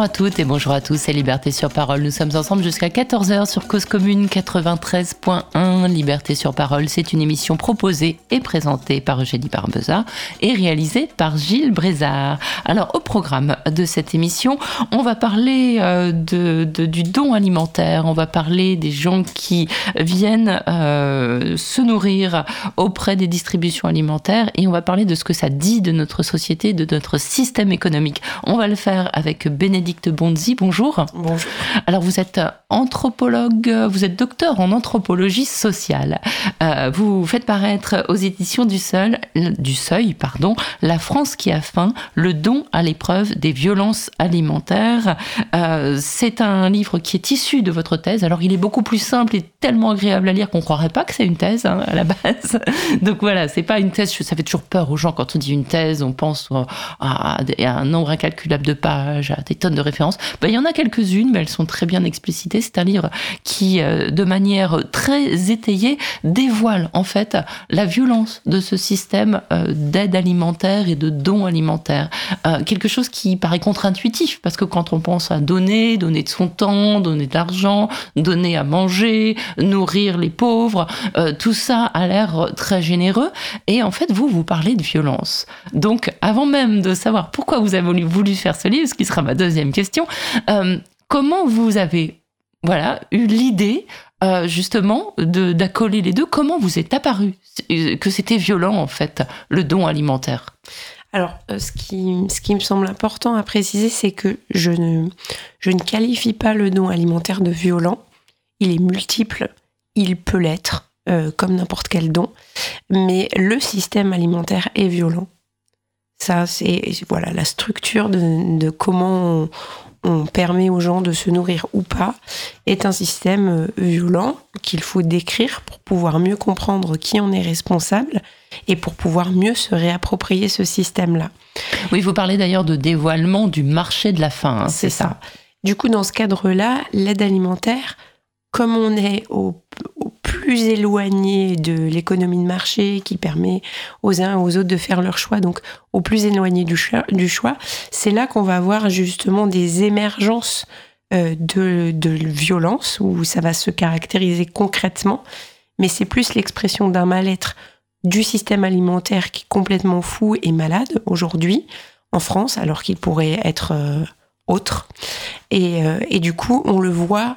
Bonjour à toutes et bonjour à tous, c'est Liberté sur Parole. Nous sommes ensemble jusqu'à 14h sur Cause Commune 93.1. Liberté sur Parole, c'est une émission proposée et présentée par Eugénie Barbeza et réalisée par Gilles Brézard. Alors, au programme de cette émission, on va parler euh, de, du don alimentaire, on va parler des gens qui viennent euh, se nourrir auprès des distributions alimentaires et on va parler de ce que ça dit de notre société, de notre système économique. On va le faire avec Bénédicte Bonzi. Bonjour. Bonjour. Alors vous êtes anthropologue, vous êtes docteur en anthropologie sociale. Euh, vous faites paraître aux éditions du Seuil, du Seuil, pardon, La France qui a faim, le don à l'épreuve des violences alimentaires. Euh, c'est un livre qui est issu de votre thèse. Alors il est beaucoup plus simple et tellement agréable à lire qu'on croirait pas que c'est une thèse hein, à la base. Donc voilà, c'est pas une thèse. Ça fait toujours peur aux gens quand on dit une thèse. On pense à, un nombre incalculable de pages, à des tonnes de références. Ben, il y en a quelques-unes, mais elles sont très bien explicitées. C'est un livre qui, euh, de manière très étayée, dévoile en fait la violence de ce système euh, d'aide alimentaire et de dons alimentaires. Euh, quelque chose qui paraît contre-intuitif, parce que quand on pense à donner, donner de son temps, donner de l'argent, donner à manger, nourrir les pauvres, tout ça a l'air très généreux. Et en fait, vous, vous parlez de violence. Donc, avant même de savoir pourquoi vous avez voulu faire ce livre, ce qui sera ma deuxième question, euh, comment vous avez voilà, eu l'idée euh, justement d'accoler les deux? Comment vous est apparu? Que c'était violent en fait, le don alimentaire? Alors, euh, ce, qui, ce qui me semble important à préciser, c'est que je ne, je ne qualifie pas le don alimentaire de violent. Il est multiple, il peut l'être, comme n'importe quel don, mais le système alimentaire est violent. Ça, c'est voilà la structure de, comment on, permet aux gens de se nourrir ou pas est un système euh, violent qu'il faut décrire pour pouvoir mieux comprendre qui en est responsable et pour pouvoir mieux se réapproprier ce système-là. Oui, vous parlez d'ailleurs de dévoilement du marché de la faim, hein, c'est ça. ça. Du coup, dans ce cadre-là, l'aide alimentaire, comme on est au plus éloigné de l'économie de marché qui permet aux uns et aux autres de faire leur choix, donc au plus éloigné du choix, c'est là qu'on va avoir justement des émergences euh, de, violence où ça va se caractériser concrètement, mais c'est plus l'expression d'un mal-être du système alimentaire qui est complètement fou et malade aujourd'hui en France, alors qu'il pourrait être euh, autre. Euh, et, du coup, on le voit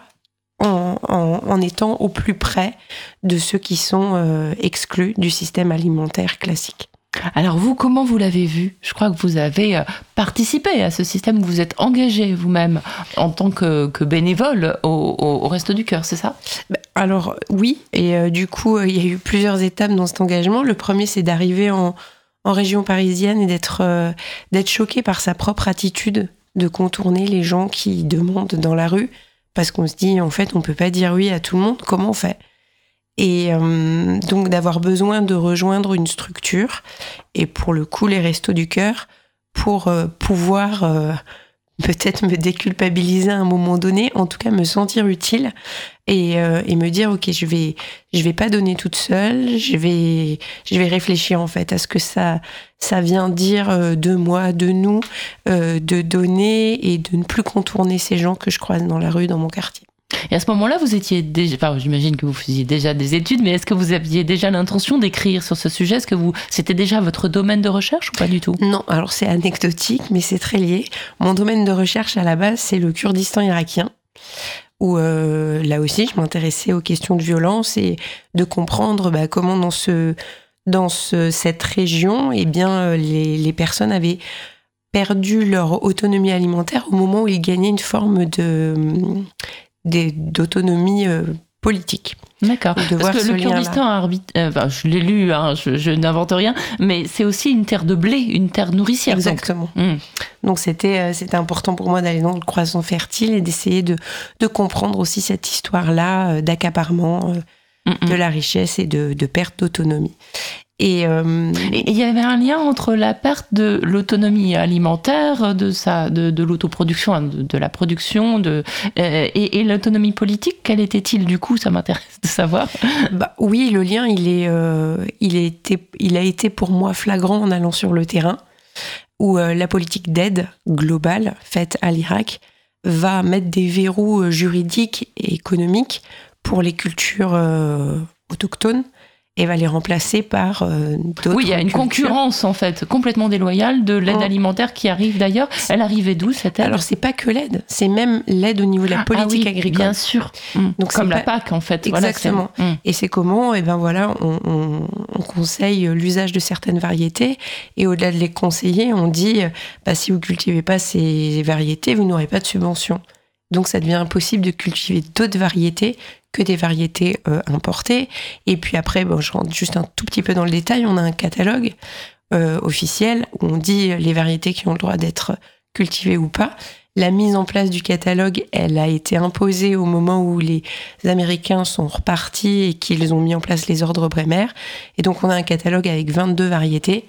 en, étant au plus près de ceux qui sont euh, exclus du système alimentaire classique. Alors vous, comment vous l'avez vu? Je crois que vous avez euh, participé à ce système, vous êtes engagé vous-même en tant que, bénévole au, Resto du Cœur, c'est ça? Bah, Alors oui, et euh, du coup, il y a eu plusieurs étapes dans cet engagement. Le premier, c'est d'arriver en, région parisienne et d'être d'être choqué par sa propre attitude de contourner les gens qui demandent dans la rue parce qu'on se dit en fait on peut pas dire oui à tout le monde, comment on fait? Et euh, donc d'avoir besoin de rejoindre une structure et pour le coup les restos du cœur pour euh, pouvoir euh, peut-être me déculpabiliser à un moment donné, en tout cas me sentir utile et, me dire ok je vais vais pas donner toute seule, je vais je vais réfléchir en fait à ce que ça ça vient dire euh, de moi, de nous, euh, de donner et de ne plus contourner ces gens que je croise dans la rue, dans mon quartier. Et à ce moment-là, vous étiez déjà, enfin, j'imagine que vous faisiez déjà des études, mais est-ce que vous aviez déjà l'intention d'écrire sur ce sujet? Est-ce que vous, c'était déjà votre domaine de recherche ou pas du tout? Non, alors c'est anecdotique, mais c'est très lié. Mon domaine de recherche à la base, c'est le Kurdistan irakien où euh, là aussi je m'intéressais aux questions de violence et de comprendre bah, comment dans ce dans ce, cette région, eh bien euh, les, les personnes avaient perdu leur autonomie alimentaire au moment où ils gagnaient une forme de d'autonomie euh, politique. D'accord. Parce que le Kurdistan arbitre, euh, je l'ai lu, hein, je, n'invente rien, mais c'est aussi une terre de blé, une terre nourricière. Exactement. Donc, hmm. c'était euh, c'était important pour moi d'aller dans le croissant fertile et d'essayer de, de comprendre aussi cette histoire-là d'accaparement de la richesse et de, de perte d'autonomie. Euh, et il y avait un lien entre la perte de l'autonomie alimentaire, de sa, de, de l'autoproduction, hein, de, la production, de, euh, et, l'autonomie politique. Quel était-il? Du coup Ça m'intéresse de savoir. Bah, oui, le lien, il est, euh, il, a été, il a été pour moi flagrant en allant sur le terrain où la politique d'aide globale faite à l'Irak va mettre des verrous juridiques et économiques pour les cultures autochtones et va les remplacer par euh, d'autres. Oui, il y a une concurrence en fait complètement déloyale de l'aide alimentaire qui arrive d'ailleurs. Elle arrivait d'où cette aide? Alors c'est pas que l'aide, c'est même l'aide au niveau de la ah politique agricole. Bien sûr. Mm. Donc comme la PAC en fait. Exactement. Mm. et c'est comment Et eh ben voilà, on, conseille l'usage de certaines variétés et au-delà de les conseiller, on dit bah, si vous cultivez pas ces variétés, vous n'aurez pas de subvention. Donc ça devient impossible de cultiver d'autres variétés que des variétés euh, importées. Et puis après, bon, je rentre juste un tout petit peu dans le détail, on a un catalogue euh, officiel où on dit les variétés qui ont le droit d'être cultivées ou pas. La mise en place du catalogue, elle a été imposée au moment où les Américains sont repartis et qu'ils ont mis en place les ordres Bremer. Et donc on a un catalogue avec 22 variétés.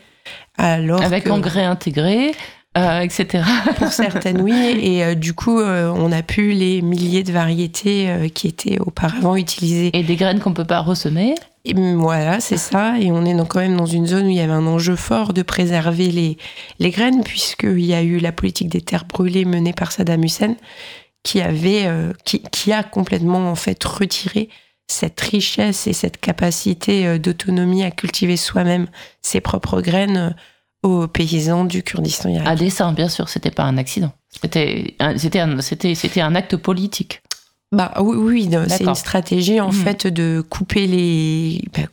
Alors avec engrais intégrés, euh, etc. Pour certaines, oui. Et euh, du coup, euh, on a pu les milliers de variétés qui étaient auparavant utilisées. Et des graines qu'on peut pas ressemer. Et voilà, c'est ça. Et on est quand même dans une zone où il y avait un enjeu fort de préserver les, les graines, puisqu'il y a eu la politique des terres brûlées menée par Saddam Hussein, qui, avait, qui, qui a complètement en fait retiré cette richesse et cette capacité d'autonomie à cultiver soi-même ses propres graines aux paysans du Kurdistan irakien. À dessein, bien sûr, c'était pas un accident. C'était c'était un, c'était un acte politique. Bah oui, oui c'est une stratégie en hmm. fait de couper les bah,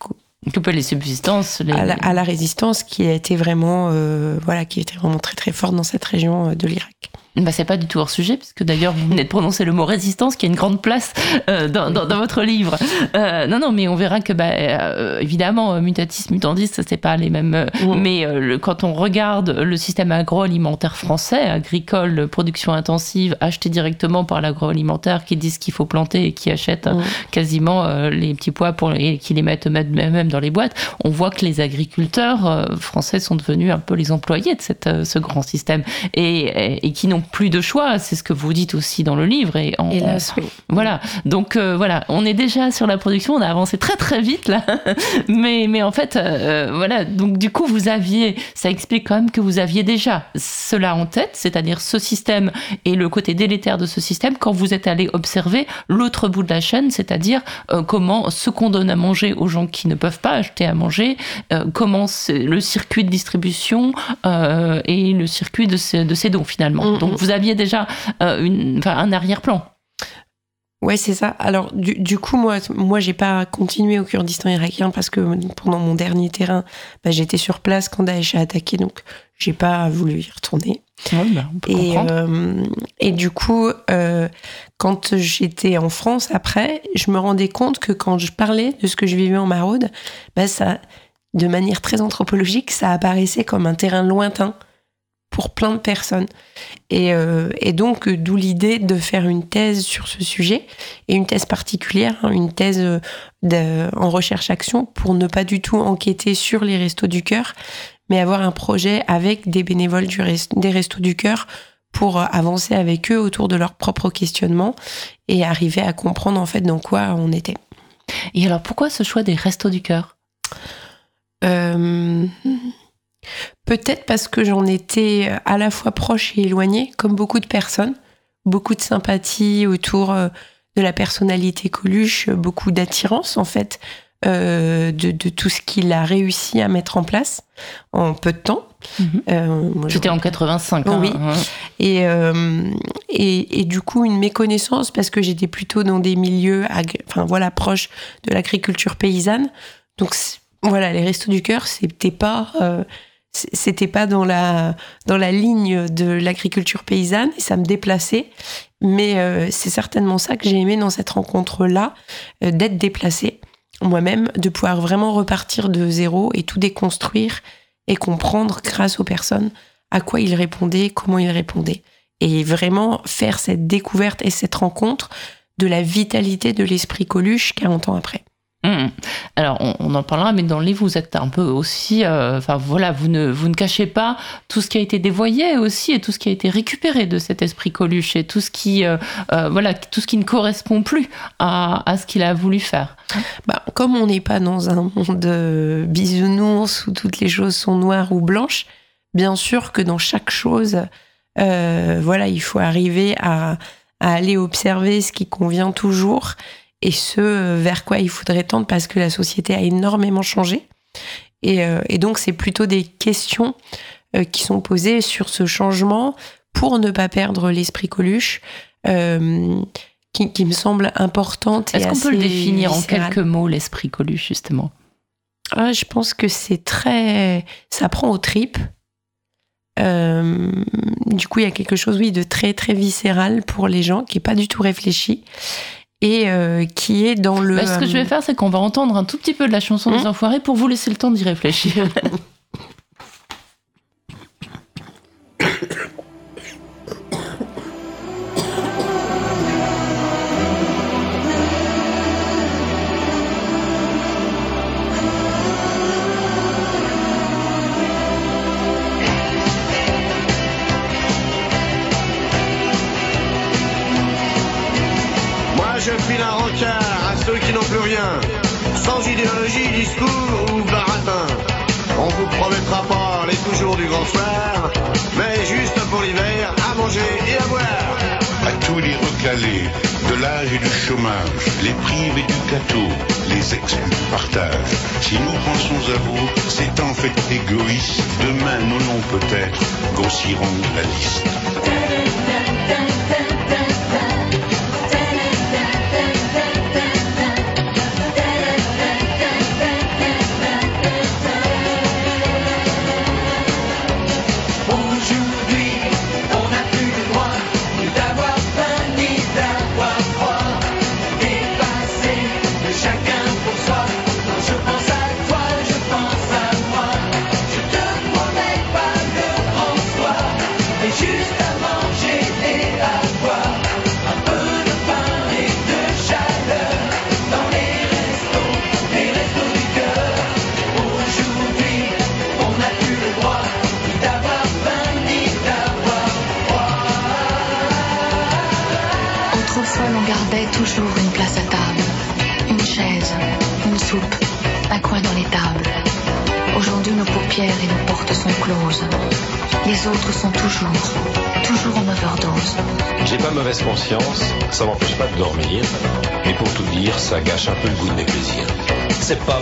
couper les subsistances À, la, résistance qui a été vraiment euh, voilà qui était vraiment très très forte dans cette région euh, de l'Irak. Bah, c'est pas du tout hors sujet, puisque d'ailleurs vous venez de prononcer le mot résistance qui a une grande place euh, dans, dans, dans, votre livre. Euh, non, non, mais on verra que, bah, euh, évidemment, mutatis mutandis, c'est pas les mêmes. Mais quand on regarde le système agroalimentaire français, agricole, production intensive, acheté directement par l'agroalimentaire, qui dit ce qu'il faut planter et qui achète quasiment les petits pois pour, et qui les mettent même dans les boîtes, on voit que les agriculteurs français sont devenus un peu les employés de cette, ce grand système et, et, et qui n'ont plus de choix. C'est ce que vous dites aussi dans le livre. Et Voilà. Donc euh, voilà, on est déjà sur la production. On a avancé très très vite là. mais mais en fait, euh, voilà. Donc du coup, vous aviez, ça explique quand même que vous aviez déjà cela en tête, c'est-à-dire ce système et le côté délétère de ce système quand vous êtes allé observer l'autre bout de la chaîne, c'est-à-dire euh, comment ce qu'on donne à manger aux gens qui ne peuvent pas acheter à manger, comment le circuit de distribution et le circuit de ces, de ces dons finalement. Mm, Donc vous aviez déjà euh, une, un arrière-plan. Ouais, c'est ça. Alors, du, coup, moi, moi, j'ai pas continué au Kurdistan irakien parce que pendant mon dernier terrain, bah, j'étais sur place quand Daesh a attaqué, donc j'ai pas voulu y retourner. Bah, et, euh, et du coup, euh, quand j'étais en France après, je me rendais compte que quand je parlais de ce que je vivais en maraude, bah, ça, de manière très anthropologique, ça apparaissait comme un terrain lointain pour plein de personnes. Et, euh, et donc, d'où l'idée de faire une thèse sur ce sujet, et une thèse particulière, hein, une thèse euh, en recherche-action, pour ne pas du tout enquêter sur les restos du cœur, mais avoir un projet avec des bénévoles du des restos du cœur pour euh, avancer avec eux autour de leurs propres questionnements et arriver à comprendre en fait dans quoi on était. Et alors, pourquoi ce choix des restos du cœur? Euh, Peut-être parce que j'en étais euh, à la fois proche et éloignée, comme beaucoup de personnes. Beaucoup de sympathie autour euh, de la personnalité Coluche, beaucoup d'attirance en fait euh, de, tout ce qu'il a réussi à mettre en place en peu de temps. Mhm. C'était en 85. Hein, oui. Hein. Et, et, du coup, une méconnaissance parce que j'étais plutôt dans des milieux, enfin voilà, proches de l'agriculture paysanne. Donc voilà, les restos du cœur, c'était pas c'était pas dans la dans la ligne de l'agriculture paysanne et ça me déplaçait. Mais euh, c'est certainement ça que j'ai aimé dans cette rencontre là euh, d'être déplacée moi-même de pouvoir vraiment repartir de zéro et tout déconstruire et comprendre grâce aux personnes à quoi ils répondaient comment ils répondaient. Et vraiment faire cette découverte et cette rencontre de la vitalité de l'esprit Coluche 40 ans après Mmh. Alors, on, en parlera, mais dans le livre, vous êtes un peu aussi, euh, enfin voilà, vous ne, vous ne cachez pas tout ce qui a été dévoyé aussi et tout ce qui a été récupéré de cet esprit Coluche et tout ce qui, euh, euh, voilà, tout ce qui ne correspond plus à, ce qu'il a voulu faire. Bah, comme on n'est pas dans un monde bisounours où toutes les choses sont noires ou blanches, Bien sûr que dans chaque chose, voilà, il faut arriver à aller observer ce qui convient toujours et ce vers quoi il faudrait tendre parce que la société a énormément changé. Et, et donc, c'est plutôt des questions qui sont posées sur ce changement pour ne pas perdre l'esprit Coluche. Euh, qui, me semble importante. Est-ce qu'on peut le définir en quelques mots, l'esprit Coluche, justement? Ah, Je pense que c'est très. Ça prend aux tripes. Euh, du coup, il y a quelque chose, oui, de très, très viscéral pour les gens, qui n'est pas du tout réfléchi. Et euh, qui est dans le. Bah, ce que je vais faire, c'est qu'on va entendre un tout petit peu de la chanson des hum Enfoirés pour vous laisser le temps d'y réfléchir. sans idéologie, discours ou baratin. On vous promettra pas les toujours du grand soir, mais juste pour l'hiver, à manger et à boire. À tous les recalés, de l'âge et du chômage, les privés du gâteau, les exclus du partage. Si nous pensons à vous, c'est en fait égoïste. Demain, nos noms peut-être grossiront la liste.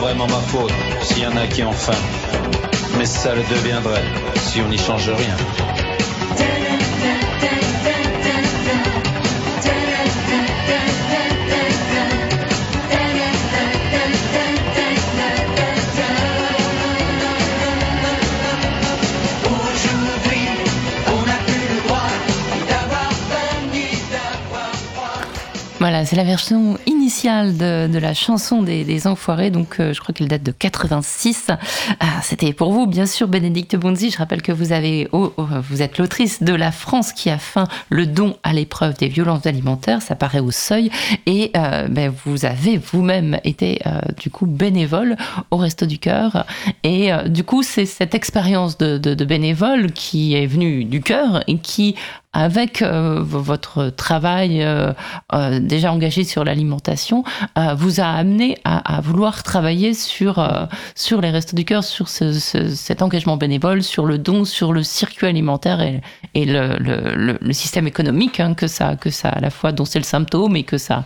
Vraiment ma faute s'il y en a qui ont faim. Mais ça le deviendrait si on n'y change rien. C'est la version initiale de, la chanson des, Enfoirés, donc euh, je crois qu'elle date de 86. Ah, c'était pour vous, bien sûr, Bénédicte Bonzi. Je rappelle que vous, avez, oh, oh, vous êtes l'autrice de La France qui a faim, le don à l'épreuve des violences alimentaires. Ça paraît au seuil. Et euh, ben, vous avez vous-même été, euh, du coup, bénévole au Resto du Cœur. Et du coup, c'est cette expérience de bénévole qui est venue du cœur et qui avec euh, votre travail euh, euh, déjà engagé sur l'alimentation, vous a amené à, vouloir travailler sur, sur les restos du cœur, sur cet engagement bénévole, sur le don, sur le circuit alimentaire et, et le, le, le, système économique hein, que, ça, que ça à la fois dont c'est le symptôme et que ça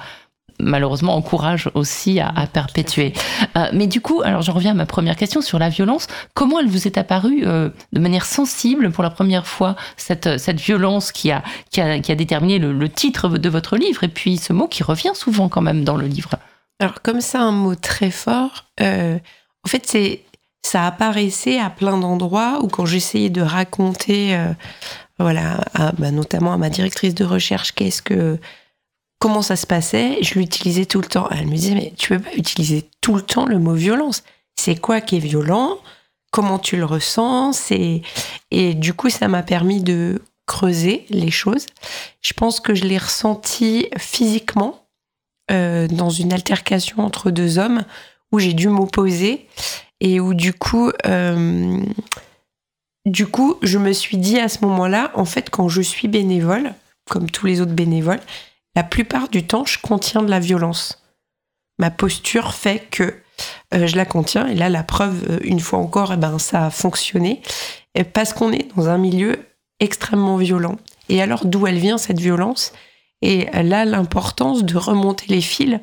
malheureusement encourage aussi à, perpétuer. Euh, mais du coup, alors je reviens à ma première question sur la violence. Comment elle vous est apparue euh, de manière sensible pour la première fois, cette, cette violence qui a, qui a, qui a déterminé le, titre de votre livre et puis ce mot qui revient souvent quand même dans le livre? Alors comme ça, un mot très fort, euh, en fait c'est ça apparaissait à plein d'endroits où quand j'essayais de raconter, voilà, bah, notamment à ma directrice de recherche, qu'est-ce que comment ça se passait, je l'utilisais tout le temps. Elle me disait, mais tu peux pas utiliser tout le temps le mot violence. C'est quoi qui est violent? Comment tu le ressens? Et du coup, ça m'a permis de creuser les choses. Je pense que je l'ai ressenti physiquement euh, dans une altercation entre deux hommes où j'ai dû m'opposer et où du coup, euh, du coup, je me suis dit à ce moment-là, en fait, quand je suis bénévole, comme tous les autres bénévoles, la plupart du temps, je contiens de la violence. Ma posture fait que euh, je la contiens. Et là, la preuve, euh, une fois encore, eh ben, ça a fonctionné. Parce qu'on est dans un milieu extrêmement violent. Et alors, d'où elle vient cette violence? Et là, l'importance de remonter les fils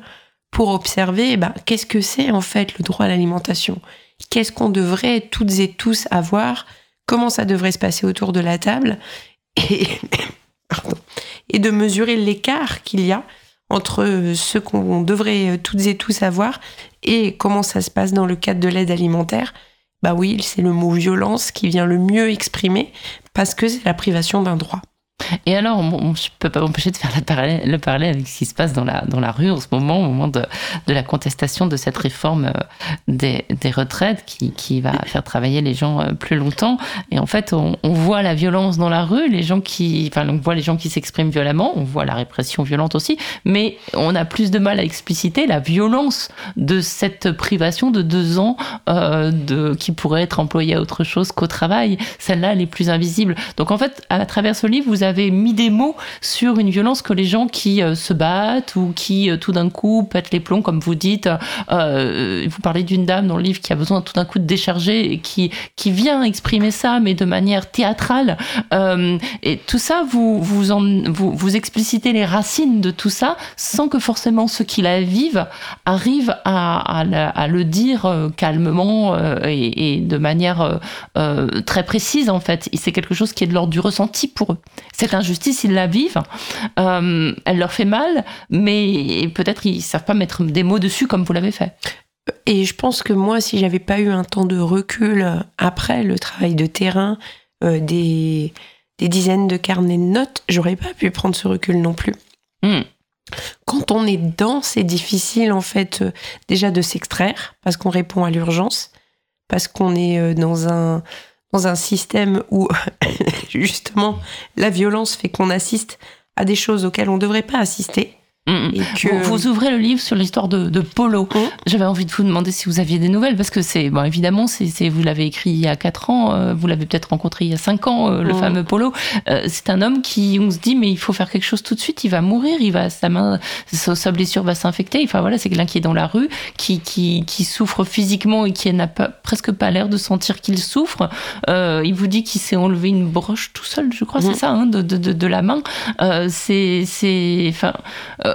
pour observer eh ben, qu'est-ce que c'est en fait le droit à l'alimentation? Qu'est-ce qu'on devrait toutes et tous avoir? Comment ça devrait se passer autour de la table? Et, et de mesurer l'écart qu'il y a entre ce qu'on devrait toutes et tous avoir et comment ça se passe dans le cadre de l'aide alimentaire. Bah oui, c'est le mot violence qui vient le mieux exprimer parce que c'est la privation d'un droit. Et alors, on, ne peux pas m'empêcher de faire le parallèle, le parallèle avec ce qui se passe dans la, dans la rue en ce moment, au moment de, de la contestation de cette réforme euh, des, des retraites qui, qui, va faire travailler les gens euh, plus longtemps. Et en fait, on, on, voit la violence dans la rue, les gens qui, enfin, on voit les gens qui s'expriment violemment, on voit la répression violente aussi, mais on a plus de mal à expliciter la violence de cette privation de deux ans euh, de, qui pourrait être employée à autre chose qu'au travail. Celle-là, elle est plus invisible. Donc en fait, à travers ce livre, vous avez avez mis des mots sur une violence que les gens qui euh, se battent ou qui euh, tout d'un coup pètent les plombs, comme vous dites. Euh, vous parlez d'une dame dans le livre qui a besoin tout d'un coup de décharger et qui, qui vient exprimer ça, mais de manière théâtrale. et tout ça, vous, vous, vous, vous explicitez les racines de tout ça sans que forcément ceux qui la vivent arrivent à, à, le dire calmement et, et, de manière très précise en fait. C'est quelque chose qui est de l'ordre du ressenti pour eux cette injustice, ils la vivent. Euh, elle leur fait mal, mais peut-être ils savent pas mettre des mots dessus comme vous l'avez fait. Et je pense que moi, si j'avais pas eu un temps de recul après le travail de terrain, euh, des, des, dizaines de carnets de notes, j'aurais pas pu prendre ce recul non plus. Hmm. Quand on est dedans, c'est difficile en fait euh, déjà de s'extraire parce qu'on répond à l'urgence, parce qu'on est dans un dans un système où justement la violence fait qu'on assiste à des choses auxquelles on ne devrait pas assister. Mm, mm. Et que... vous, ouvrez le livre sur l'histoire de, Polo. Mm. J'avais envie de vous demander si vous aviez des nouvelles, parce que c'est, bon, évidemment, c'est, vous l'avez écrit il y a 4 ans, euh, vous l'avez peut-être rencontré il y a 5 ans, euh, le fameux Polo. Euh, c'est un homme qui, on se dit, mais il faut faire quelque chose tout de suite, il va mourir, il va, sa main, sa, blessure va s'infecter. Enfin voilà, c'est quelqu'un qui est dans la rue, qui, qui, qui souffre physiquement et qui n'a pas, presque pas l'air de sentir qu'il souffre. il vous dit qu'il s'est enlevé une broche tout seul, je crois, c'est ça, hein, de, de, de, la main. c'est, c'est, enfin,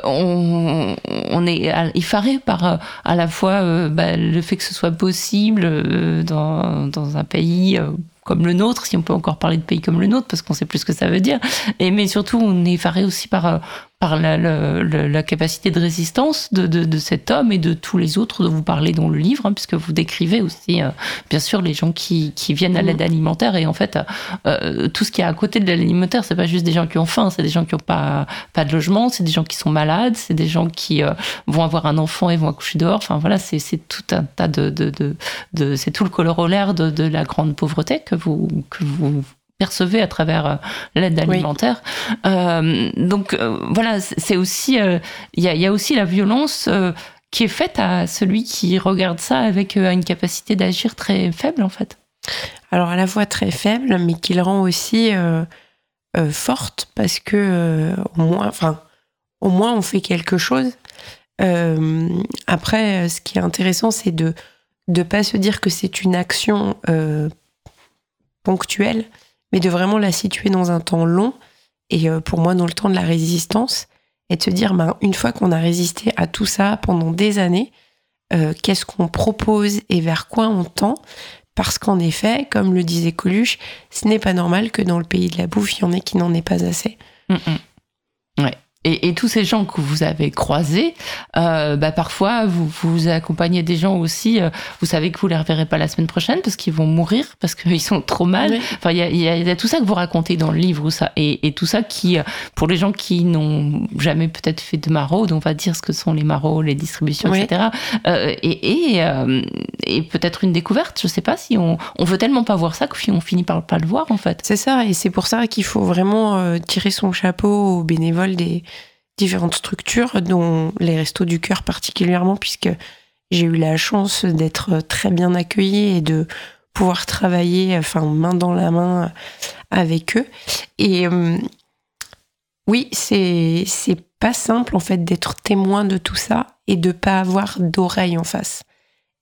on, est effaré par euh, à la fois euh, bah, le fait que ce soit possible euh, dans, un pays comme le nôtre, si on peut encore parler de pays comme le nôtre, parce qu'on sait plus ce que ça veut dire. Mais surtout, on est effaré aussi par par la, la, la, capacité de résistance de, de, de, cet homme et de tous les autres dont vous parlez dans le livre, hein, puisque vous décrivez aussi, euh, bien sûr, les gens qui, qui viennent à l'aide alimentaire. Et en fait, euh, tout ce qui est à côté de l'alimentaire, c'est pas juste des gens qui ont faim, c'est des gens qui n'ont pas, pas de logement, c'est des gens qui sont malades, c'est des gens qui vont avoir un enfant et vont accoucher dehors. Enfin voilà, c'est tout un tas de... de, de, de c'est tout le corollaire de, de la grande pauvreté que vous, que vous percevez à travers euh, l'aide alimentaire. Euh, donc euh, voilà, c'est aussi il y, a, aussi la violence qui est faite à celui qui regarde ça avec une capacité d'agir très faible en fait. Alors à la fois très faible, mais qui le rend aussi forte parce que au moins, enfin au moins on fait quelque chose. après, ce qui est intéressant, c'est de ne pas se dire que c'est une action ponctuelle, mais de vraiment la situer dans un temps long, et euh, pour moi dans le temps de la résistance, et de se dire, ben, une fois qu'on a résisté à tout ça pendant des années, euh, qu'est-ce qu'on propose et vers quoi on tend? Parce qu'en effet, comme le disait Coluche, ce n'est pas normal que dans le pays de la bouffe, il y en ait qui n'en aient pas assez. Et, tous ces gens que vous avez croisés, euh, bah parfois vous, vous accompagnez des gens aussi, euh, vous savez que vous les reverrez pas la semaine prochaine parce qu'ils vont mourir, parce qu'ils sont trop mal. Enfin, il y a, y a, tout ça que vous racontez dans le livre, ça, et, et tout ça qui, euh, pour les gens qui n'ont jamais peut-être fait de maraude, on va dire ce que sont les maraudes, les distributions, etc. Euh, et, et, euh, et peut-être une découverte, je sais pas si on, on veut tellement pas voir ça qu'on finit par pas le voir en fait. C'est ça, et c'est pour ça qu'il faut vraiment tirer son chapeau aux bénévoles des différentes structures, dont les Restos du Cœur particulièrement, puisque j'ai eu la chance d'être très bien accueillie et de pouvoir travailler, enfin, main dans la main avec eux. Et euh, oui, c'est, c'est pas simple, en fait, d'être témoin de tout ça et de pas avoir d'oreilles en face.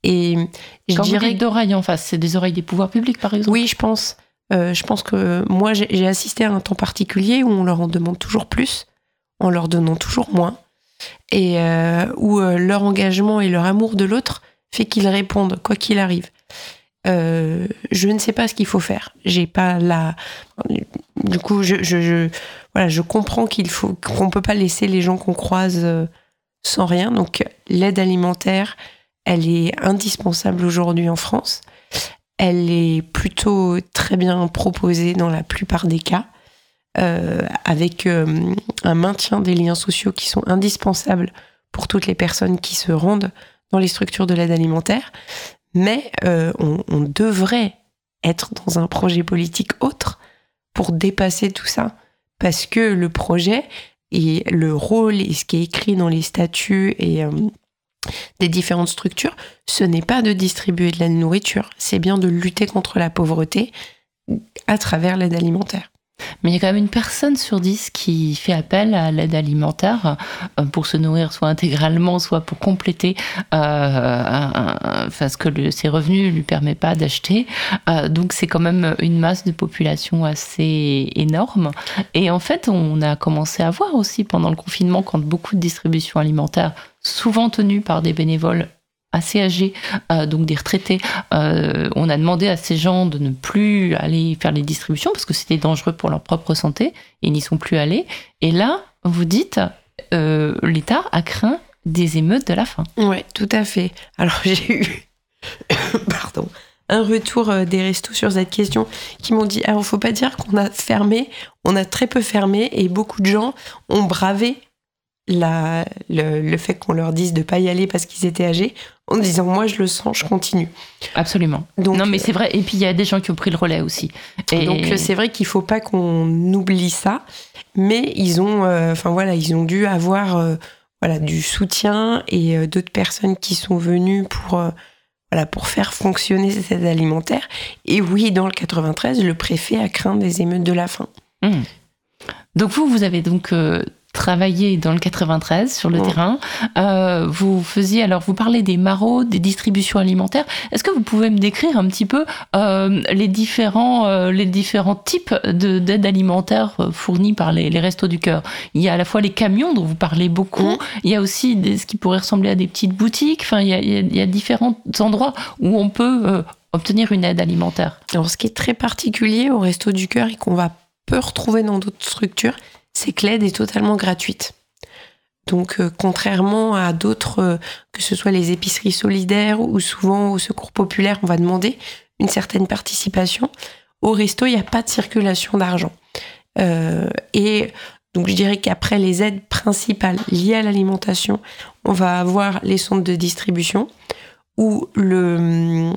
Et je Quand dirais... d'oreilles en face, c'est des oreilles des pouvoirs publics, par exemple? Oui, je pense. Euh, je pense que moi, j'ai j'ai assisté à un temps particulier où on leur en demande toujours plus, en leur donnant toujours moins, et euh, où euh, leur engagement et leur amour de l'autre fait qu'ils répondent quoi qu'il arrive. Euh, je ne sais pas ce qu'il faut faire. J'ai pas la. Du coup, je, voilà, je comprends qu'il faut qu'on peut pas laisser les gens qu'on croise sans rien. Donc, l'aide alimentaire, elle est indispensable aujourd'hui en France. Elle est plutôt très bien proposée dans la plupart des cas, avec euh, un maintien des liens sociaux qui sont indispensables pour toutes les personnes qui se rendent dans les structures de l'aide alimentaire. Mais euh, on, on devrait être dans un projet politique autre pour dépasser tout ça. Parce que le projet et le rôle et ce qui est écrit dans les statuts et euh, des différentes structures, ce n'est pas de distribuer de la nourriture, c'est bien de lutter contre la pauvreté à travers l'aide alimentaire. Mais il y a quand même une personne sur dix qui fait appel à l'aide alimentaire euh, pour se nourrir soit intégralement, soit pour compléter euh, que ses revenus ne lui permettent pas d'acheter. Euh, donc c'est quand même une masse de population assez énorme. Et en fait, on a commencé à voir aussi pendant le confinement, quand beaucoup de distributions alimentaires, souvent tenues par des bénévoles assez âgés, euh, donc des retraités, euh, on a demandé à ces gens de ne plus aller faire les distributions parce que c'était dangereux pour leur propre santé ils n'y sont plus allés. Et là, vous dites, euh, l'État a craint des émeutes de la faim. Ouais, tout à fait. Alors j'ai eu, pardon, un retour des restos sur cette question qui m'ont dit alors faut pas dire qu'on a fermé, on a très peu fermé et beaucoup de gens ont bravé le, fait qu'on leur dise de pas y aller parce qu'ils étaient âgés en disant moi je le sens, je continue. Absolument. Donc non, mais c'est vrai. Et puis il y a des gens qui ont pris le relais aussi. Et Donc euh, c'est vrai qu'il faut pas qu'on oublie ça, mais ils ont, euh, enfin voilà, ils ont dû avoir euh, voilà du soutien et euh, d'autres personnes qui sont venues pour euh, voilà pour faire fonctionner cette aide alimentaire. Et oui, dans le 93, le préfet a craint des émeutes de la faim. Hmm. Donc vous, vous avez donc euh, travaillé dans le 93 sur le terrain. Euh, vous faisiez, alors vous parlez des maraudes, des distributions alimentaires. Est-ce que vous pouvez me décrire un petit peu euh, les, différents, euh, les différents types de- d'aide alimentaire fournies par les, les restos du cœur? Il y a à la fois les camions dont vous parlez beaucoup, il y a aussi des, ce qui pourrait ressembler à des petites boutiques. Enfin, il y a, il y a- il y a différents endroits où on peut obtenir une aide alimentaire. Alors ce qui est très particulier au Resto du Cœur et qu'on va peu retrouver dans d'autres structures, c'est que l'aide est totalement gratuite. Donc euh, contrairement à d'autres, euh, que ce soit les épiceries solidaires ou souvent au secours populaire, on va demander une certaine participation. Au resto, il n'y a pas de circulation d'argent. Euh, et donc je dirais qu'après les aides principales liées à l'alimentation, on va avoir les centres de distribution où le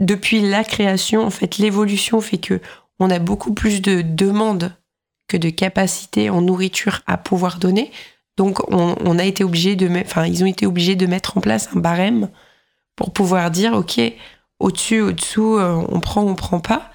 depuis la création, en fait, l'évolution fait que on a beaucoup plus de demandes que de capacité en nourriture à pouvoir donner. Donc, on, on a été obligé de, enfin, ils ont été obligés de mettre en place un barème pour pouvoir dire, ok, au-dessus, au-dessous, euh, on prend, on prend pas.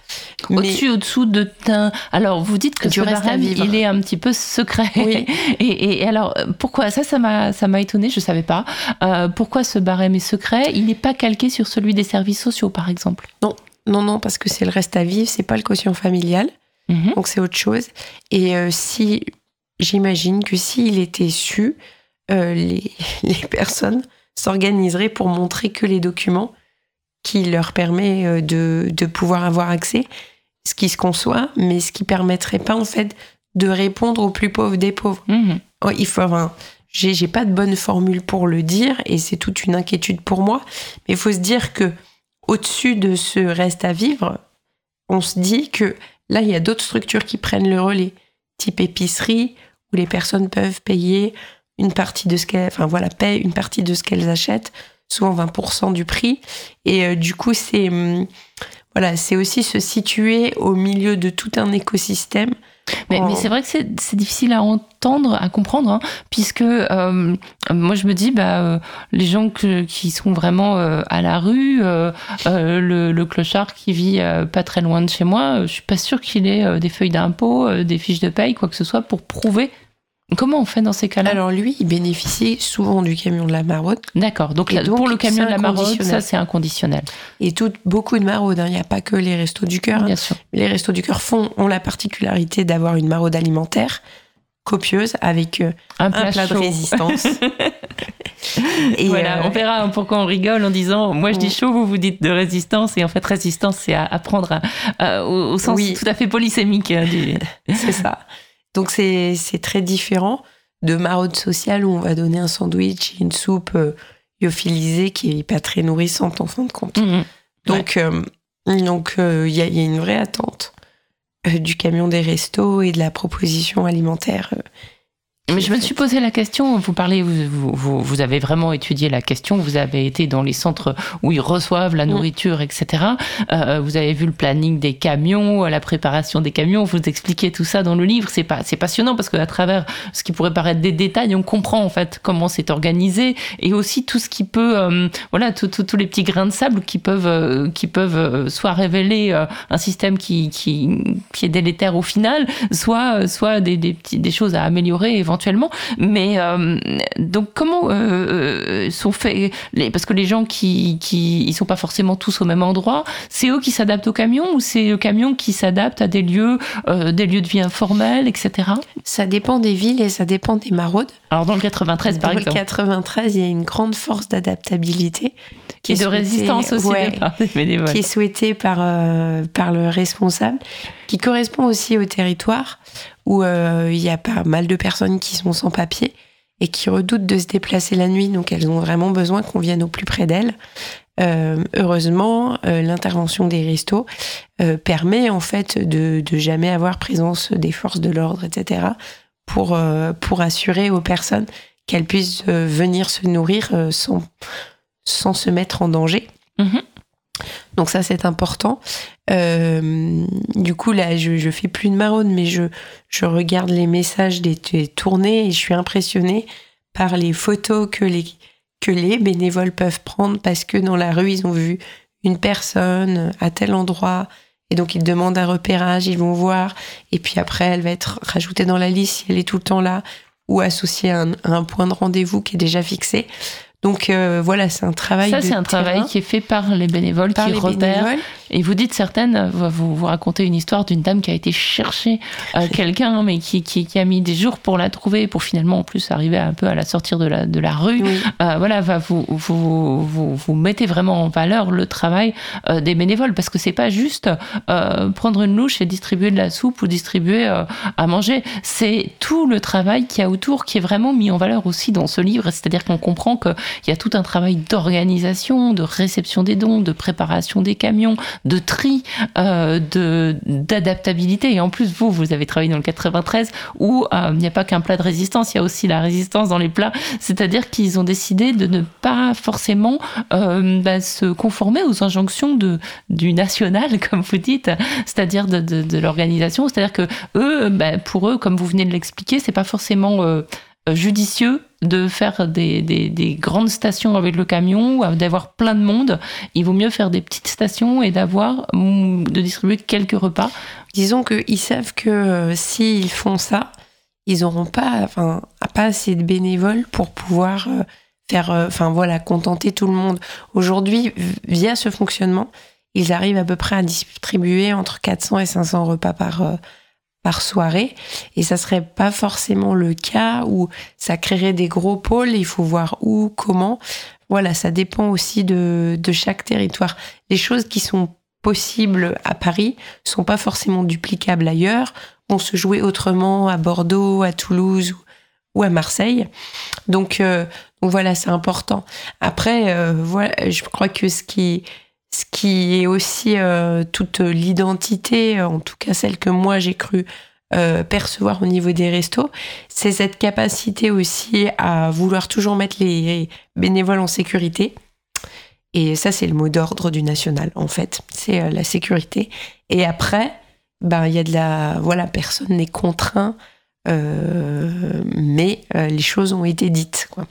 Mais- Au-dessus, au-dessous de teint. Alors, vous dites que Du ce reste à barème, vivre. il est un petit peu secret. Oui. Et, et alors, euh, pourquoi? Ça, ça m'a, ça m'a étonné, je savais pas. Euh, pourquoi ce barème est secret? Il n'est pas calqué sur celui des services sociaux, par exemple. Non, non, parce que c'est le reste à vivre, c'est pas le quotient familial. Mhm. Donc c'est autre chose. Et euh, si j'imagine que s'il était su, euh, les, les personnes s'organiseraient pour montrer que les documents qui leur permet euh, de, de pouvoir avoir accès, ce qui se conçoit, mais ce qui permettrait pas en fait de répondre aux plus pauvres des pauvres. Mhm. Oh, il faut enfin, j'ai j'ai pas de bonne formule pour le dire et c'est toute une inquiétude pour moi mais il faut se dire que au-dessus de ce reste à vivre on se dit que là il y a d'autres structures qui prennent le relais type épicerie où les personnes peuvent payer une partie de ce qu'elles achètent souvent 20% du prix. Et euh, du coup hum, c'est aussi se situer au milieu de tout un écosystème Mais, Oh. mais c'est vrai que c'est, difficile à entendre, à comprendre, hein, puisque euh, moi je me dis, bah, euh, les gens que- qui sont vraiment euh, à la rue, le, le clochard qui vit pas très loin de chez moi, je suis pas sûre qu'il ait des feuilles d'impôt, des fiches de paye, quoi que ce soit, pour prouver Comment on fait dans ces cas-là? Alors lui, il bénéficie souvent du camion de la maraude. D'accord. Donc, Et là, donc, pour le camion de la maraude, ça c'est inconditionnel. Et tout, beaucoup de maraudes, hein. il n'y a pas que les restos du cœur. hein. Bien sûr. Les restos du cœur font, ont la particularité d'avoir une maraude alimentaire copieuse avec euh, Un un plat, plat de résistance. Et, voilà, euh, on verra pourquoi on rigole en disant moi je dis chaud, vous vous dites de résistance et en fait résistance c'est à, à prendre à- à- au, au sens Oui. tout à fait polysémique euh, du. C'est ça. Donc c'est c'est très différent de maraude sociale où on va donner un sandwich et une soupe euh, lyophilisée qui est pas très nourrissante en fin de compte. Mhm. Donc euh, donc euh, il y, a, il y a une vraie attente euh, du camion des restos et de la proposition alimentaire. Euh, Mais je me suis posé la question, vous parlez, vous, vous- vous, avez vraiment étudié la question, vous avez été dans les centres où ils reçoivent la Mm. nourriture, etc. Euh, vous avez vu le planning des camions, la préparation des camions, vous expliquez tout ça dans le livre. C'est pas, c'est passionnant parce qu'à travers ce qui pourrait paraître des détails, on comprend en fait comment c'est organisé et aussi tout ce qui peut, euh, voilà, tous les petits grains de sable qui peuvent, euh, qui peuvent euh, soit révéler euh, un système qui, qui, qui est délétère au final, soit, euh, soit des, des, petits- des choses à améliorer éventuellement. Mais euh, donc comment euh, euh, sont faits les, parce que les gens qui qui ils sont pas forcément tous au même endroit, c'est eux qui s'adaptent au camion ou c'est le camion qui s'adapte à des lieux euh, des lieux de vie informels, etc. Ça dépend des villes et ça dépend des maraudes. Alors dans le 93 par Dans le exemple, 93, il y a une grande force d'adaptabilité qui est de souhaitée- résistance aussi ouais, des bénévoles. qui est souhaitée par, par le responsable, qui correspond aussi au territoire où euh, il y a pas mal de personnes qui sont sans papier et qui redoutent de se déplacer la nuit, donc elles ont vraiment besoin qu'on vienne au plus près d'elles. Euh, heureusement, euh, l'intervention des restos permet en fait de, jamais avoir présence des forces de l'ordre, etc., pour, pour assurer aux personnes qu'elles puissent venir se nourrir sans, sans se mettre en danger. Mhm. Donc ça, c'est important. Euh, du coup, là, je, je fais plus de maraude, mais je, regarde les messages des, tournées et je suis impressionnée par les photos que les, bénévoles peuvent prendre parce que dans la rue, ils ont vu une personne à tel endroit et donc ils demandent un repérage, ils vont voir et puis après, elle va être rajoutée dans la liste si elle est tout le temps là ou associée à un point de rendez-vous qui est déjà fixé. Donc euh, voilà, c'est un travail Ça c'est un travail qui est fait par les bénévoles par qui les repèrent bénévoles. Et vous dites certaines, vous, vous racontez une histoire d'une dame qui a été chercher euh, quelqu'un, mais qui, qui, qui a mis des jours pour la trouver, pour finalement en plus arriver un peu à la sortir de la, de la rue. Oui. Euh, voilà, va, vous, vous, vous, vous mettez vraiment en valeur le travail euh, des bénévoles, parce que c'est pas juste euh, prendre une louche et distribuer de la soupe ou distribuer euh, à manger. C'est tout le travail qu'il y a autour qui est vraiment mis en valeur aussi dans ce livre. C'est-à-dire qu'on comprend qu'il y a tout un travail d'organisation, de réception des dons, de préparation des camions, de tri, euh, de d'adaptabilité. Et en plus, vous, vous avez travaillé dans le 93 où euh, il n'y a pas qu'un plat de résistance, il y a aussi la résistance dans les plats. C'est-à-dire qu'ils ont décidé de ne pas forcément euh, bah, se conformer aux injonctions du national, comme vous dites, c'est-à-dire de l'organisation. C'est-à-dire que eux, bah, pour eux, comme vous venez de l'expliquer, c'est pas forcément euh, judicieux de faire des, des, des, grandes stations avec le camion d'avoir plein de monde. Il vaut mieux faire des petites stations et d'avoir de distribuer quelques repas. Disons qu'ils savent que euh, s'ils font ça, ils n'auront pas, pas assez de bénévoles pour pouvoir euh, faire, enfin voilà, contenter tout le monde. Aujourd'hui, via ce fonctionnement, ils arrivent à peu près à distribuer entre 400 et 500 repas par euh, par soirée. Et ça serait pas forcément le cas où ça créerait des gros pôles. Il faut voir où comment. Voilà ça dépend aussi de, de chaque territoire. Les choses qui sont possibles à Paris sont pas forcément duplicables ailleurs. Vont se jouer autrement à Bordeaux à Toulouse ou à Marseille. Donc, euh, donc voilà c'est important. Après euh, voilà je crois que ce qui ce qui est aussi euh, toute l'identité, en tout cas celle que moi j'ai cru euh, percevoir au niveau des restos, c'est cette capacité aussi à vouloir toujours mettre les bénévoles en sécurité. Et ça, c'est le mot d'ordre du national, en fait. C'est euh, la sécurité. Et après, ben, il y a de la. Voilà, personne n'est contraint, euh, mais les choses ont été dites, quoi.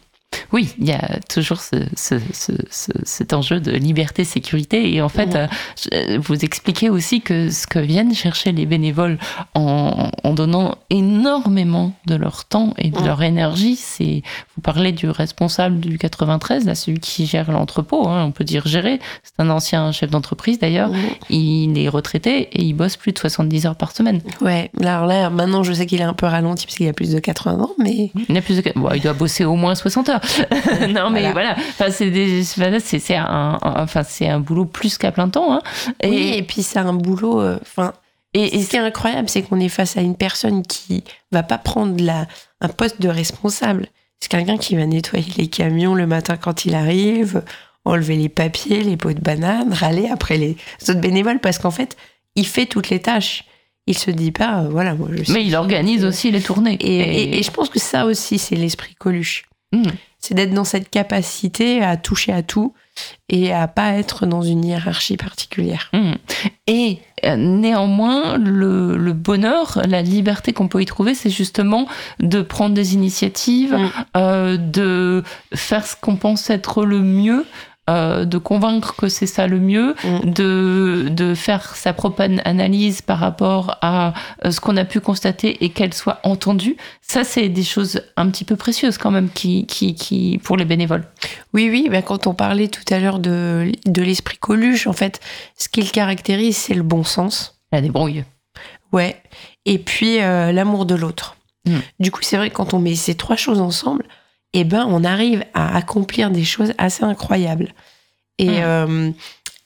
Oui, il y a toujours ce, ce- ce- ce- cet enjeu de liberté, sécurité. Et en fait, Mhm. euh, vous expliquez aussi que ce que viennent chercher les bénévoles en, en donnant énormément de leur temps et de Mhm. leur énergie, c'est. Vous parlez du responsable du 93, là, celui qui gère l'entrepôt, hein, on peut dire gérer. C'est un ancien chef d'entreprise d'ailleurs. Il est retraité et il bosse plus de 70 heures par semaine. Ouais, alors là, maintenant, je sais qu'il est un peu ralenti parce qu'il a plus de 80 ans, mais Il, a plus de... bon, il doit bosser au moins 60 heures. non, mais Voilà. voilà. Enfin, c'est des... voilà, un... un- enfin, c'est un boulot plus qu'à plein temps. hein. Et, oui, et puis c'est un boulot. euh, Enfin, et, et ce qui est incroyable, c'est qu'on est face à une personne qui va pas prendre la, un poste de responsable. C'est quelqu'un qui va nettoyer les camions le matin quand il arrive, enlever les papiers, les pots de banane, râler après les autres bénévoles, parce qu'en fait, il fait toutes les tâches. Il se dit pas, euh, voilà, moi je sais. mais il organise aussi les tournées. Et, et- et je pense que ça aussi, c'est l'esprit Coluche. Mm. C'est d'être dans cette capacité à toucher à tout et à pas être dans une hiérarchie particulière. Mm. Et euh, néanmoins, le, le bonheur, la liberté qu'on peut y trouver, c'est justement de prendre des initiatives, Mm. euh, de faire ce qu'on pense être le mieux, euh, de convaincre que c'est ça le mieux, Mm. de, de faire sa propre an- analyse par rapport à euh, ce qu'on a pu constater et qu'elle soit entendue. Ça, c'est des choses un petit peu précieuses quand même qui, qui, qui, pour les bénévoles. Oui, oui, ben quand on parlait tout à l'heure de, de l'esprit Coluche, en fait, ce qui le caractérise, c'est le bon sens. La débrouille. Ouais. Et puis euh, l'amour de l'autre. Mm. Du coup, c'est vrai que quand on met ces trois choses ensemble, eh ben, on arrive à accomplir des choses assez incroyables. Et, Mm. euh,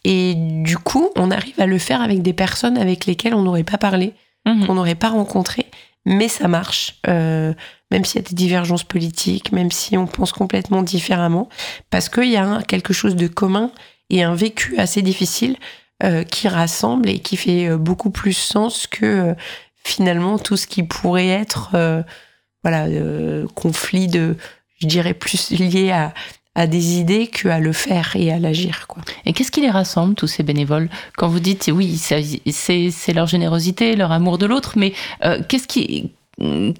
et du coup, on arrive à le faire avec des personnes avec lesquelles on n'aurait pas parlé, Mhm. qu'on n'aurait pas rencontré, mais ça marche. Euh, même s'il y a des divergences politiques, même si on pense complètement différemment, parce qu'il y a un- quelque chose de commun et un vécu assez difficile euh, qui rassemble et qui fait beaucoup plus sens que finalement tout ce qui pourrait être voilà conflit de je dirais plus lié à, à des idées qu'à le faire et à l'agir quoi. Et qu'est-ce qui les rassemble, tous ces bénévoles? Quand vous dites, oui, c'est leur générosité, leur amour de l'autre, mais euh, qu'est-ce qui-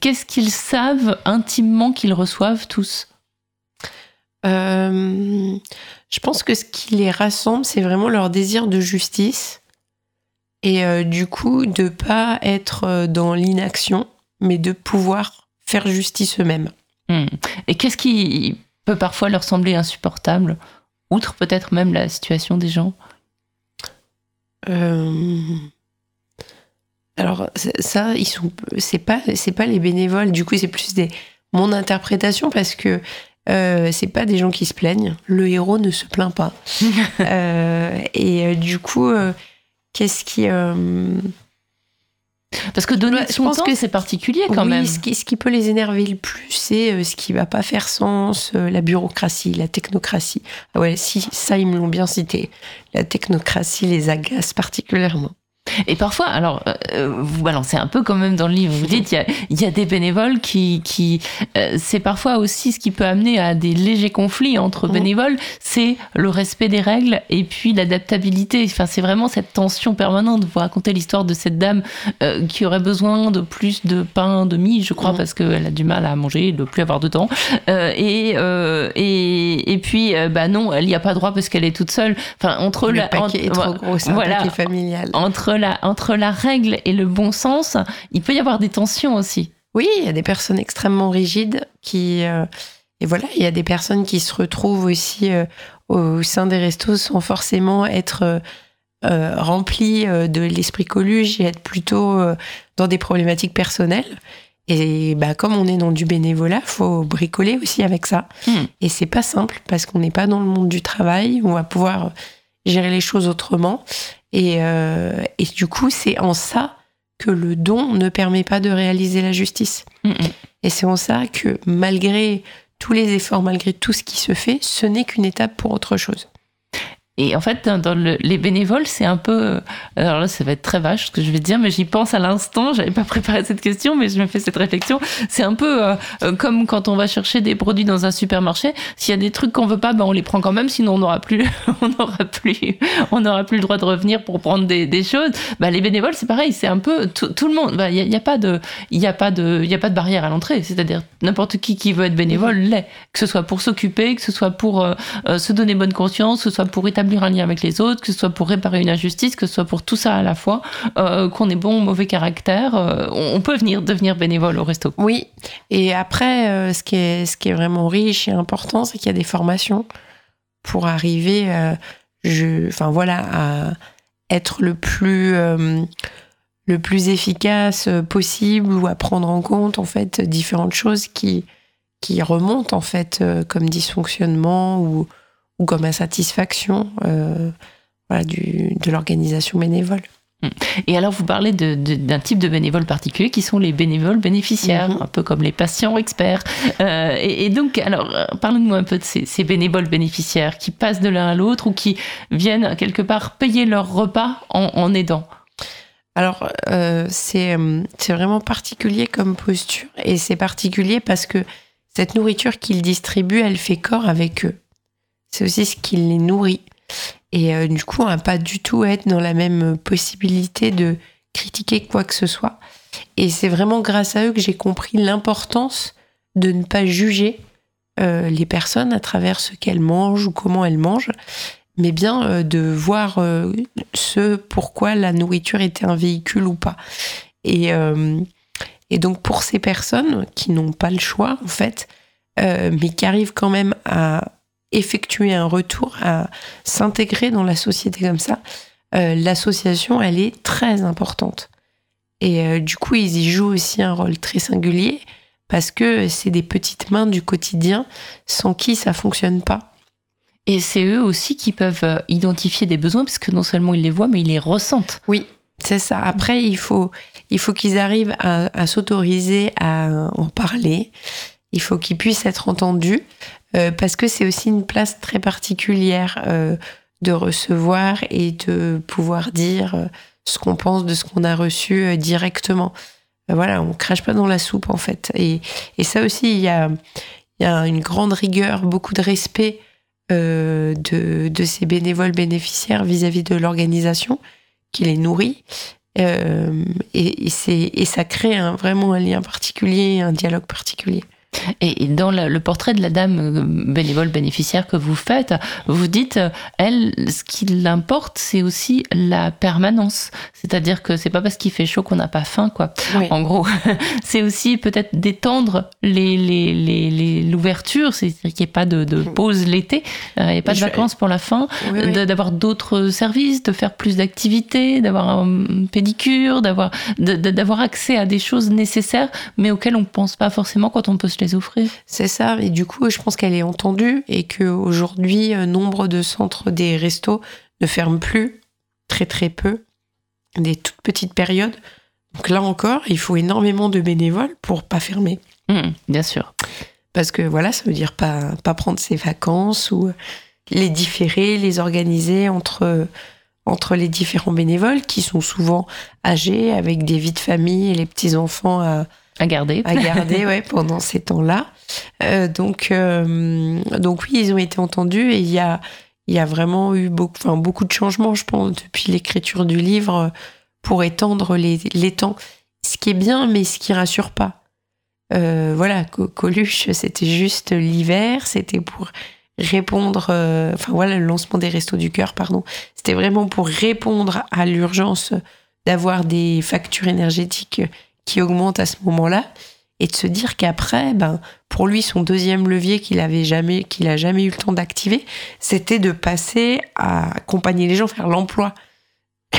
qu'est-ce qu'ils savent intimement qu'ils reçoivent tous? Euh, je pense que ce qui les rassemble, c'est vraiment leur désir de justice et euh, du coup de pas être dans l'inaction, mais de pouvoir faire justice eux-mêmes. Hmm. Et qu'est-ce qui peut parfois leur sembler insupportable, outre peut-être même la situation des gens? Euh, Alors ça, ils sont, c'est pas, c'est pas les bénévoles. Du coup, c'est plus des mon interprétation parce que euh, c'est pas des gens qui se plaignent. Le héros ne se plaint pas. Euh, et euh, du coup, qu'est-ce qui Parce que donner je pense temps, que c'est particulier quand oui, même. Ce qui, ce qui peut les énerver le plus, c'est euh, ce qui va pas faire sens, euh, la bureaucratie, la technocratie. Ah ouais, si, ça, ils me l'ont bien cité. La technocratie les agace particulièrement. Et parfois, alors, euh, vous balancez un peu quand même dans le livre, vous dites, il y a, il y a des bénévoles qui... qui euh, c'est parfois aussi ce qui peut amener à des légers conflits entre Mhm. bénévoles, c'est le respect des règles et puis l'adaptabilité. Enfin, c'est vraiment cette tension permanente. Vous racontez l'histoire de cette dame euh, qui aurait besoin de plus de pain de mie, je crois, Mhm. parce qu'elle a du mal à manger, de plus avoir de temps. Euh, et, euh, et, et puis, euh, bah non, elle n'y a pas droit parce qu'elle est toute seule. Enfin, entre le la... paquet est entre- trop gros, c'est un paquet familial. entre la, entre la règle et le bon sens, il peut y avoir des tensions aussi. Oui, il y a des personnes extrêmement rigides qui. euh, et voilà, il y a des personnes qui se retrouvent aussi euh, au sein des restos sans forcément être euh, euh, remplies euh, de l'esprit Coluche et être plutôt euh, dans des problématiques personnelles. Et bah, comme on est dans du bénévolat, faut bricoler aussi avec ça. Hmm. Et c'est pas simple parce qu'on n'est pas dans le monde du travail. On va pouvoir gérer les choses autrement. Et, euh, et du coup, c'est en ça que le don ne permet pas de réaliser la justice. Mm, mm. Et c'est en ça que malgré tous les efforts, malgré tout ce qui se fait, ce n'est qu'une étape pour autre chose. Et en fait, dans, dans le- les bénévoles, c'est un peu. euh, Alors là, ça va être très vache ce que je vais dire, mais j'y pense à l'instant. J'avais pas préparé cette question, mais je me fais cette réflexion. C'est un peu euh, euh, comme quand on va chercher des produits dans un supermarché. S'il y a des trucs qu'on veut pas, ben on les prend quand même, sinon on n'aura plus, on n'aura plus, on n'aura plus le droit de revenir pour prendre des, choses. Bah, les bénévoles, c'est pareil. C'est un peu tout, le monde. Il n'y a, a pas de, il a pas de, il a pas de barrière à l'entrée. C'est-à-dire n'importe qui qui veut être bénévole l'est. Que ce soit pour s'occuper, que ce soit pour se donner bonne conscience, que ce soit pour établir un lien avec les autres, que ce soit pour réparer une injustice, que ce soit pour tout ça à la fois, euh, qu'on ait bon ou mauvais caractère, euh, on peut venir devenir bénévole au resto. Oui, et après, euh, ce, qui est, ce qui est vraiment riche et important, c'est qu'il y a des formations pour arriver, je, voilà, à être le plus, le plus efficace possible ou à prendre en compte en fait différentes choses qui, qui remontent en fait comme dysfonctionnement ou, ou comme insatisfaction euh, voilà, du, de l'organisation bénévole. Et alors, vous parlez de- de- d'un type de bénévoles particulier qui sont les bénévoles bénéficiaires, Mhm. un peu comme les patients experts. Euh, et, et donc, alors, euh, parlez-nous un peu de ces, ces bénévoles bénéficiaires qui passent de l'un à l'autre ou qui viennent quelque part payer leur repas en, en aidant. Alors, euh, c'est vraiment particulier comme posture. Et c'est particulier parce que cette nourriture qu'ils distribuent, elle fait corps avec eux. C'est aussi ce qui les nourrit. Et euh, du coup, on va pas du tout être dans la même possibilité de critiquer quoi que ce soit. Et c'est vraiment grâce à eux que j'ai compris l'importance de ne pas juger euh, les personnes à travers ce qu'elles mangent ou comment elles mangent, mais bien euh, de voir ce pourquoi la nourriture était un véhicule ou pas. Et, et donc pour ces personnes qui n'ont pas le choix, en fait, mais qui arrivent quand même à effectuer un retour, à s'intégrer dans la société comme ça, euh, l'association, elle est très importante. Et euh, du coup, ils y jouent aussi un rôle très singulier parce que c'est des petites mains du quotidien sans qui ça fonctionne pas. Et c'est eux aussi qui peuvent euh, identifier des besoins, puisque non seulement ils les voient, mais ils les ressentent. Oui, c'est ça. Après, il faut, il faut qu'ils arrivent à, à s'autoriser à en parler. Il faut qu'ils puissent être entendus euh, parce que c'est aussi une place très particulière euh, de recevoir et de pouvoir dire euh, ce qu'on pense de ce qu'on a reçu directement. Voilà, on crache pas dans la soupe en fait. Et, ça aussi, il y a, une grande rigueur, beaucoup de respect de, ces bénévoles bénéficiaires vis-à-vis de l'organisation qui les nourrit. Et, ça crée vraiment un lien particulier, un dialogue particulier. Et dans le, portrait de la dame euh, bénévole bénéficiaire que vous faites, vous dites, euh, elle, ce qui l'importe, c'est aussi la permanence. C'est-à-dire que c'est pas parce qu'il fait chaud qu'on n'a pas faim, quoi. En gros, c'est aussi peut-être d'étendre les, les, les, les- l'ouverture, c'est-à-dire qu'il n'y ait pas de, de pause l'été, il n'y ait pas de Je- vacances pour la fin, Oui, oui. de- d'avoir d'autres services, de faire plus d'activités, d'avoir un pédicure, d'avoir accès à des choses nécessaires, mais auxquelles on ne pense pas forcément quand on peut se les offrir. C'est ça, et du coup, je pense qu'elle est entendue et qu'aujourd'hui, nombre de centres des restos ne ferment plus, très très peu, des toutes petites périodes. Donc là encore, il faut énormément de bénévoles pour pas fermer. Hum, bien sûr. Parce que voilà, ça veut dire pas, pas prendre ses vacances ou les différer, les organiser entre, entre les différents bénévoles qui sont souvent âgés, avec des vies de famille et les petits-enfants à, À garder. à garder ouais, pendant ces temps-là. Euh, donc, euh, donc oui, ils ont été entendus et il y a, il y a vraiment eu beaucoup, enfin, beaucoup de changements, je pense, depuis l'écriture du livre pour étendre les, les temps. Ce qui est bien, mais ce qui rassure pas. Euh, voilà, Co- Coluche, c'était juste l'hiver, c'était pour répondre, euh, enfin voilà, le lancement des Restos du Cœur, pardon, c'était vraiment pour répondre à l'urgence d'avoir des factures énergétiques qui augmentent à ce moment-là et de se dire qu'après, ben, pour lui, son deuxième levier qu'il avait jamais, qu'il a jamais eu le temps d'activer, c'était de passer à accompagner les gens, faire l'emploi.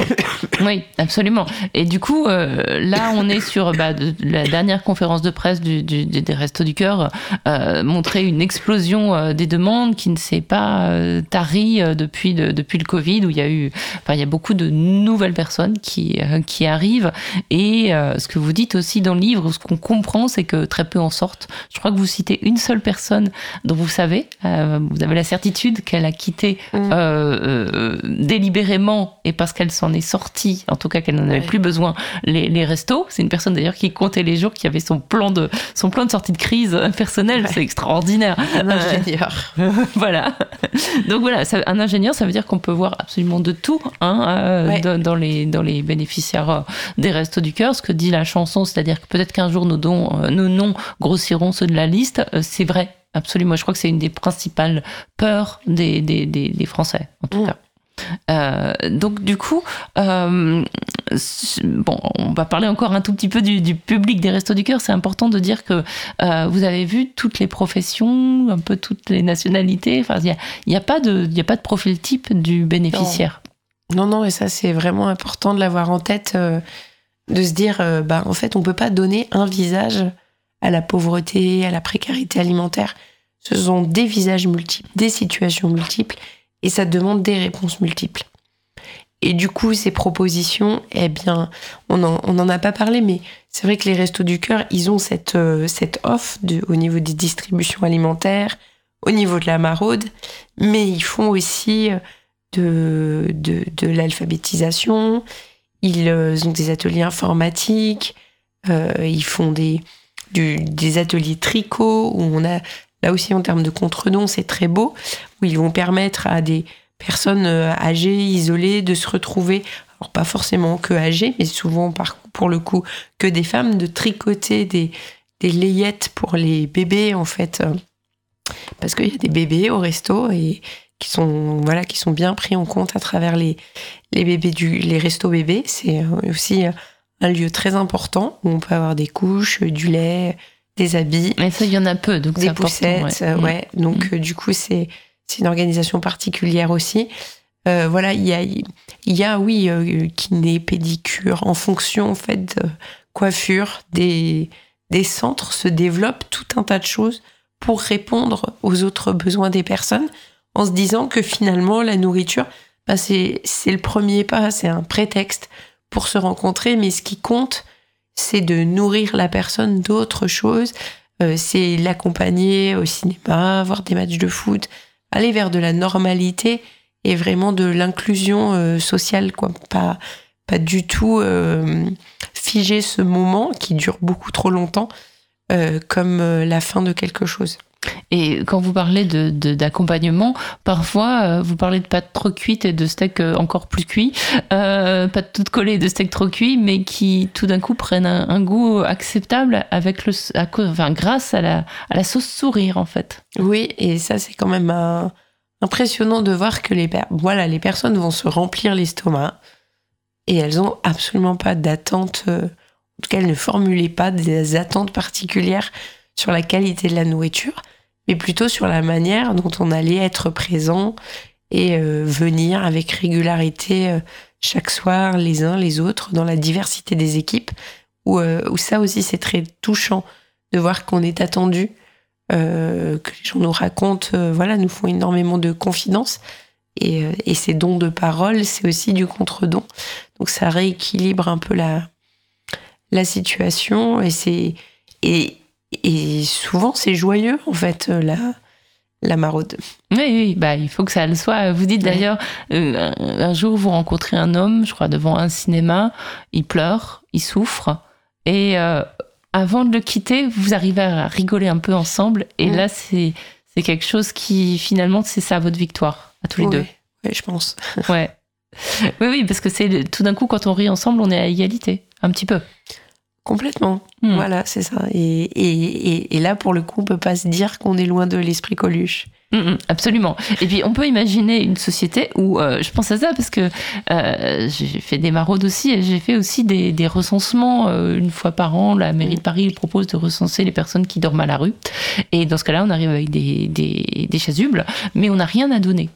Oui, absolument. Et du coup, euh, là, on est sur bah, de- la dernière conférence de presse du, du- du- des Restos du Cœur, euh, montrer une explosion euh, des demandes qui ne s'est pas euh, tarie depuis, le- depuis le Covid, où il y a eu, enfin, il y a beaucoup de nouvelles personnes qui, qui arrivent. Et ce que vous dites aussi dans le livre, ce qu'on comprend, c'est que très peu en sortent. Je crois que vous citez une seule personne dont vous savez, vous avez la certitude qu'elle a quitté Mm. délibérément et parce qu'elle s'en est sortie, en tout cas qu'elle n'en avait Ouais. plus besoin, les, les restos. C'est une personne d'ailleurs qui comptait les jours, qui avait son plan de, son plan de sortie de crise personnelle. Ouais. C'est extraordinaire. Un Euh, ingénieur. voilà. Donc voilà, ça- un ingénieur, ça veut dire qu'on peut voir absolument de tout hein, euh, Ouais. dans, dans les, dans les bénéficiaires euh, des Restos du Cœur. Ce que dit la chanson, c'est-à-dire que peut-être qu'un jour nos, dons, euh, nos noms grossiront ceux de la liste, euh, c'est vrai. Absolument. Je crois que c'est une des principales peurs des, des, des, des Français, en tout Mm. cas. Euh, donc du coup, euh, bon, on va parler encore un tout petit peu du, public des Restos du Cœur. C'est important de dire que euh, vous avez vu toutes les professions, un peu toutes les nationalités. Enfin, il n'y a, a, pas de- a pas de profil type du bénéficiaire. Non, non, et ça, c'est vraiment important de l'avoir en tête, de se dire, bah, en fait, on peut pas donner un visage à la pauvreté, à la précarité alimentaire. Ce sont des visages multiples, des situations multiples, et ça demande des réponses multiples. Et du coup, ces propositions, eh bien, on n'en en a pas parlé, mais c'est vrai que les Restos du Cœur, ils ont cette, euh, offre au niveau des distributions alimentaires, au niveau de la maraude, mais ils font aussi euh, de, l'alphabétisation, ils euh, ont des ateliers informatiques, ils font des, des ateliers tricot, où on a, là aussi en termes de contre-dons, c'est très beau, où ils vont permettre à des personnes euh, âgées, isolées, de se retrouver, alors pas forcément que âgées, mais souvent pour le coup que des femmes, de tricoter des, layettes pour les bébés en fait. Parce qu'il y a des bébés au resto et qui sont, bien pris en compte à travers les, bébés du, les restos bébés. C'est euh, aussi un lieu très important où on peut avoir des couches, du lait, des habits Mais ça, il y en a peu, donc des poussettes, ouais. euh, Mm. Donc euh, du coup c'est c'est une organisation particulière aussi. Euh, voilà, il y a il y a oui euh, kiné, pédicure en fonction en fait de coiffure des des centres se développent tout un tas de choses pour répondre aux autres besoins des personnes en se disant que finalement la nourriture bah, c'est c'est le premier pas, c'est un prétexte pour se rencontrer mais ce qui compte c'est de nourrir la personne d'autres choses euh, c'est l'accompagner au cinéma, voir des matchs de foot, aller vers de la normalité et vraiment de l'inclusion euh, sociale, quoi. Pas, pas du tout euh, figer ce moment qui dure beaucoup trop longtemps comme la fin de quelque chose. Et quand vous parlez de- de- d'accompagnement, parfois euh, vous parlez de pâtes trop cuites et de steaks euh, encore plus cuits, euh, pâtes toutes collées et de steaks trop cuits, mais qui tout d'un coup prennent un, goût acceptable avec le, enfin, grâce à la, à la sauce sourire en fait. Oui, et ça c'est quand même euh, impressionnant de voir que les, voilà, les personnes vont se remplir l'estomac et elles ont absolument pas d'attente, en tout cas elles ne formulaient pas des attentes particulières sur la qualité de la nourriture, mais plutôt sur la manière dont on allait être présent et euh, venir avec régularité euh, chaque soir les uns les autres dans la diversité des équipes, où, euh, où ça aussi c'est très touchant de voir qu'on est attendu que les gens nous racontent, voilà, nous font énormément de confidences. Et, et ces dons de parole, c'est aussi du contre-don. Donc ça rééquilibre un peu la, la situation. Et, c'est, et souvent, c'est joyeux, en fait, euh, la, la maraude. Oui, oui, bah, il faut que ça le soit. Vous dites d'ailleurs, euh, un, jour vous rencontrez un homme, je crois, devant un cinéma, il pleure, il souffre, et euh, avant de le quitter, vous arrivez à rigoler un peu ensemble, et là, c'est c'est quelque chose qui, finalement, c'est ça votre victoire, à tous les Oui, deux. oui, je pense. Ouais. Oui, oui, parce que c'est tout d'un coup, quand on rit ensemble, on est à égalité, un petit peu. Complètement. Hmm. Voilà, c'est ça. Et, et, et, et là, pour le coup, on peut pas se dire qu'on est loin de l'esprit Coluche. Mm, mm, absolument. Et puis on peut imaginer une société où, euh, je pense à ça parce que euh, j'ai fait des maraudes aussi et j'ai fait aussi des, des recensements euh, une fois par an. La mairie de Paris propose de recenser les personnes qui dorment à la rue. Et dans ce cas-là, on arrive avec des, des, des chasubles, mais on n'a rien à donner.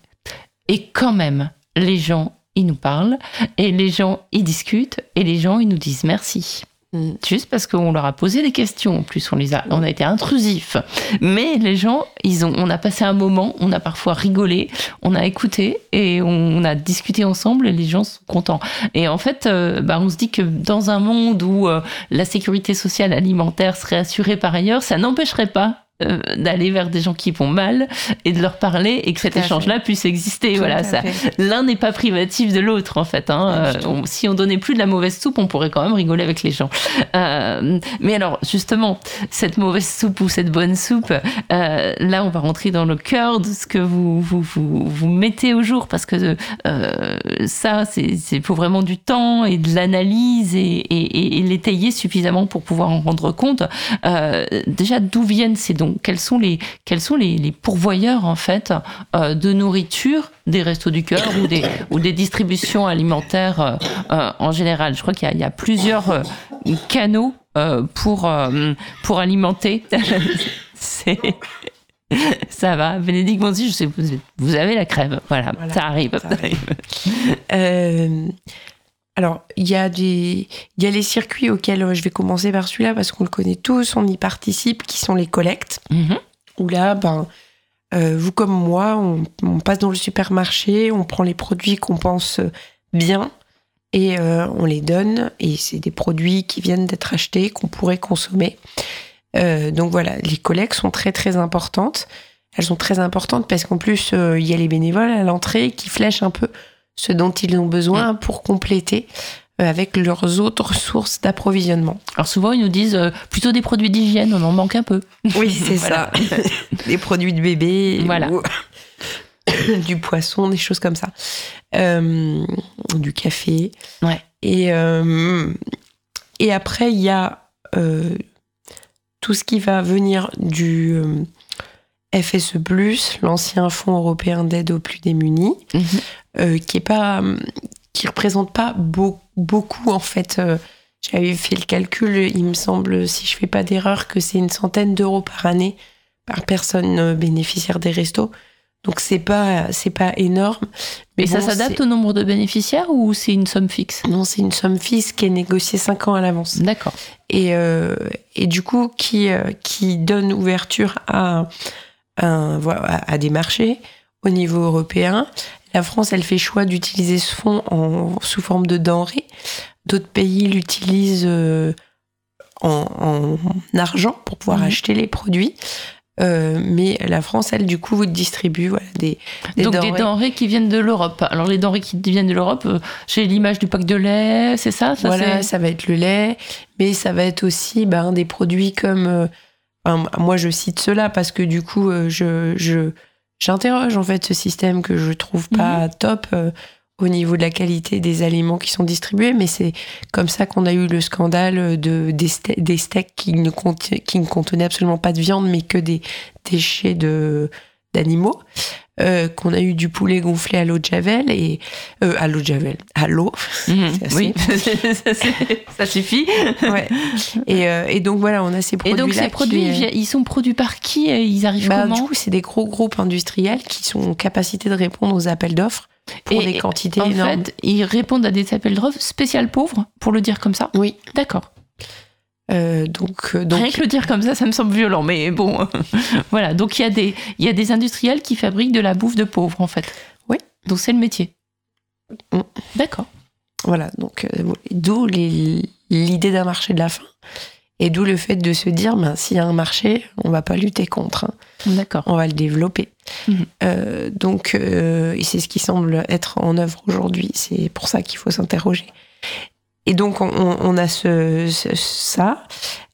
Et quand même, les gens ils nous parlent, et les gens, ils discutent, et les gens, ils nous disent merci. Mm. Juste parce qu'on leur a posé des questions. En plus, on les a, on a été intrusifs. Mais les gens, ils ont, on a passé un moment, on a parfois rigolé, on a écouté et on a discuté ensemble. Et les gens sont contents. Et en fait, euh, bah, on se dit que dans un monde où euh, la sécurité sociale alimentaire serait assurée par ailleurs, ça n'empêcherait pas euh, d'aller vers des gens qui vont mal et de leur parler et que cet échange-là puisse exister. Tout voilà, ça. L'un n'est pas privatif de l'autre en fait. hein. Euh, on- si on donnait plus de la mauvaise soupe, on pourrait quand même rigoler avec les gens. Euh, mais alors justement, cette mauvaise soupe ou cette bonne soupe, là on va rentrer dans le cœur de ce que vous vous, vous, vous mettez au jour parce que ça c'est faut vraiment du temps et de l'analyse et, et, et- et l'étayer suffisamment pour pouvoir en rendre compte. Déjà d'où viennent ces dons Quels sont les quels sont les, les pourvoyeurs en fait euh, de nourriture des restos du cœur ou des ou des distributions alimentaires euh, euh, en général? Je crois qu'il y a, il y a plusieurs canaux pour pour alimenter. C'est ça va, Bénédicte Bonzi, je sais vous, vous avez la crève, voilà, Voilà, ça arrive. ça arrive. Euh, alors, il y, a des- y a les circuits auxquels euh, je vais commencer par celui-là parce qu'on le connaît tous, on y participe, qui sont les collectes. Mhm. Où là, ben, euh, vous comme moi, on, on passe dans le supermarché, on prend les produits qu'on pense bien et euh, on les donne. Et c'est des produits qui viennent d'être achetés, qu'on pourrait consommer. Euh, donc voilà, les collectes sont très très importantes. Elles sont très importantes parce qu'en plus, il y a les bénévoles à l'entrée qui flèchent un peu ce dont ils ont besoin pour compléter euh, avec leurs autres sources d'approvisionnement. Alors souvent ils nous disent euh, plutôt des produits d'hygiène, on en manque un peu. Oui, c'est ça. des produits de bébé, Voilà. ou du poisson, des choses comme ça. Euh, du café. Ouais. Et, euh, et après, il y a tout ce qui va venir du FSE, l'ancien Fonds européen d'aide aux plus démunis, Mhm. euh, qui est pas qui représente pas beau- beaucoup en fait. euh, J'avais fait le calcul, il me semble, si je fais pas d'erreur, que c'est une centaine d'euros par année par personne euh, bénéficiaire des restos. Donc c'est pas c'est pas énorme. Mais ça s'adapte au nombre de bénéficiaires ou c'est une somme fixe? Non, c'est une somme fixe qui est négociée 5 ans à l'avance D'accord. et, euh, et du coup qui, qui donne ouverture à, à, des marchés au niveau européen. La France, elle fait choix d'utiliser ce fonds en, sous forme de denrées. D'autres pays l'utilisent euh, en, en argent pour pouvoir Mhm. acheter les produits. Euh, mais la France, elle, du coup, vous distribue voilà, des, des Donc denrées. des denrées qui viennent de l'Europe. Alors les denrées qui viennent de l'Europe, euh, j'ai l'image du pack de lait, c'est ça, ça voilà, ça va être le lait, mais ça va être aussi ben, des produits comme. Euh, enfin, moi, je cite cela parce que du coup, euh, je, j'interroge en fait ce système que je trouve pas top euh, au niveau de la qualité des aliments qui sont distribués, mais c'est comme ça qu'on a eu le scandale de, des, ste- des steaks qui ne, conti- qui ne contenaient absolument pas de viande, mais que des déchets de, d'animaux. Euh, qu'on a eu du poulet gonflé à l'eau de javel et euh, à l'eau de javel à l'eau Mhm, oui, ça, suffit. ouais. Et, euh, et donc voilà, on a ces Et produits. donc ces produits, ils vi- ils sont produits par qui et Ils arrivent bah, comment du coup, c'est des gros groupes industriels qui sont en capacité de répondre aux appels d'offres pour Et des quantités En énormes. fait, ils répondent à des appels d'offres spécial pauvres, pour le dire comme ça. Oui. D'accord. Euh, donc, euh, donc Rien que le dire comme ça, ça me semble violent, mais bon. voilà, donc il y, a des- il y a des industriels qui fabriquent de la bouffe de pauvres, en fait. Oui. Donc c'est le métier. Mm. D'accord. voilà, donc euh, d'où l'idée d'un marché de la faim. Et d'où le fait de se dire, ben, s'il y a un marché, on va pas lutter contre, hein. D'accord. on va le développer. Mhm. Euh, donc, et c'est ce qui semble être en œuvre aujourd'hui. C'est pour ça qu'il faut s'interroger. Et donc, on, a ce, ça.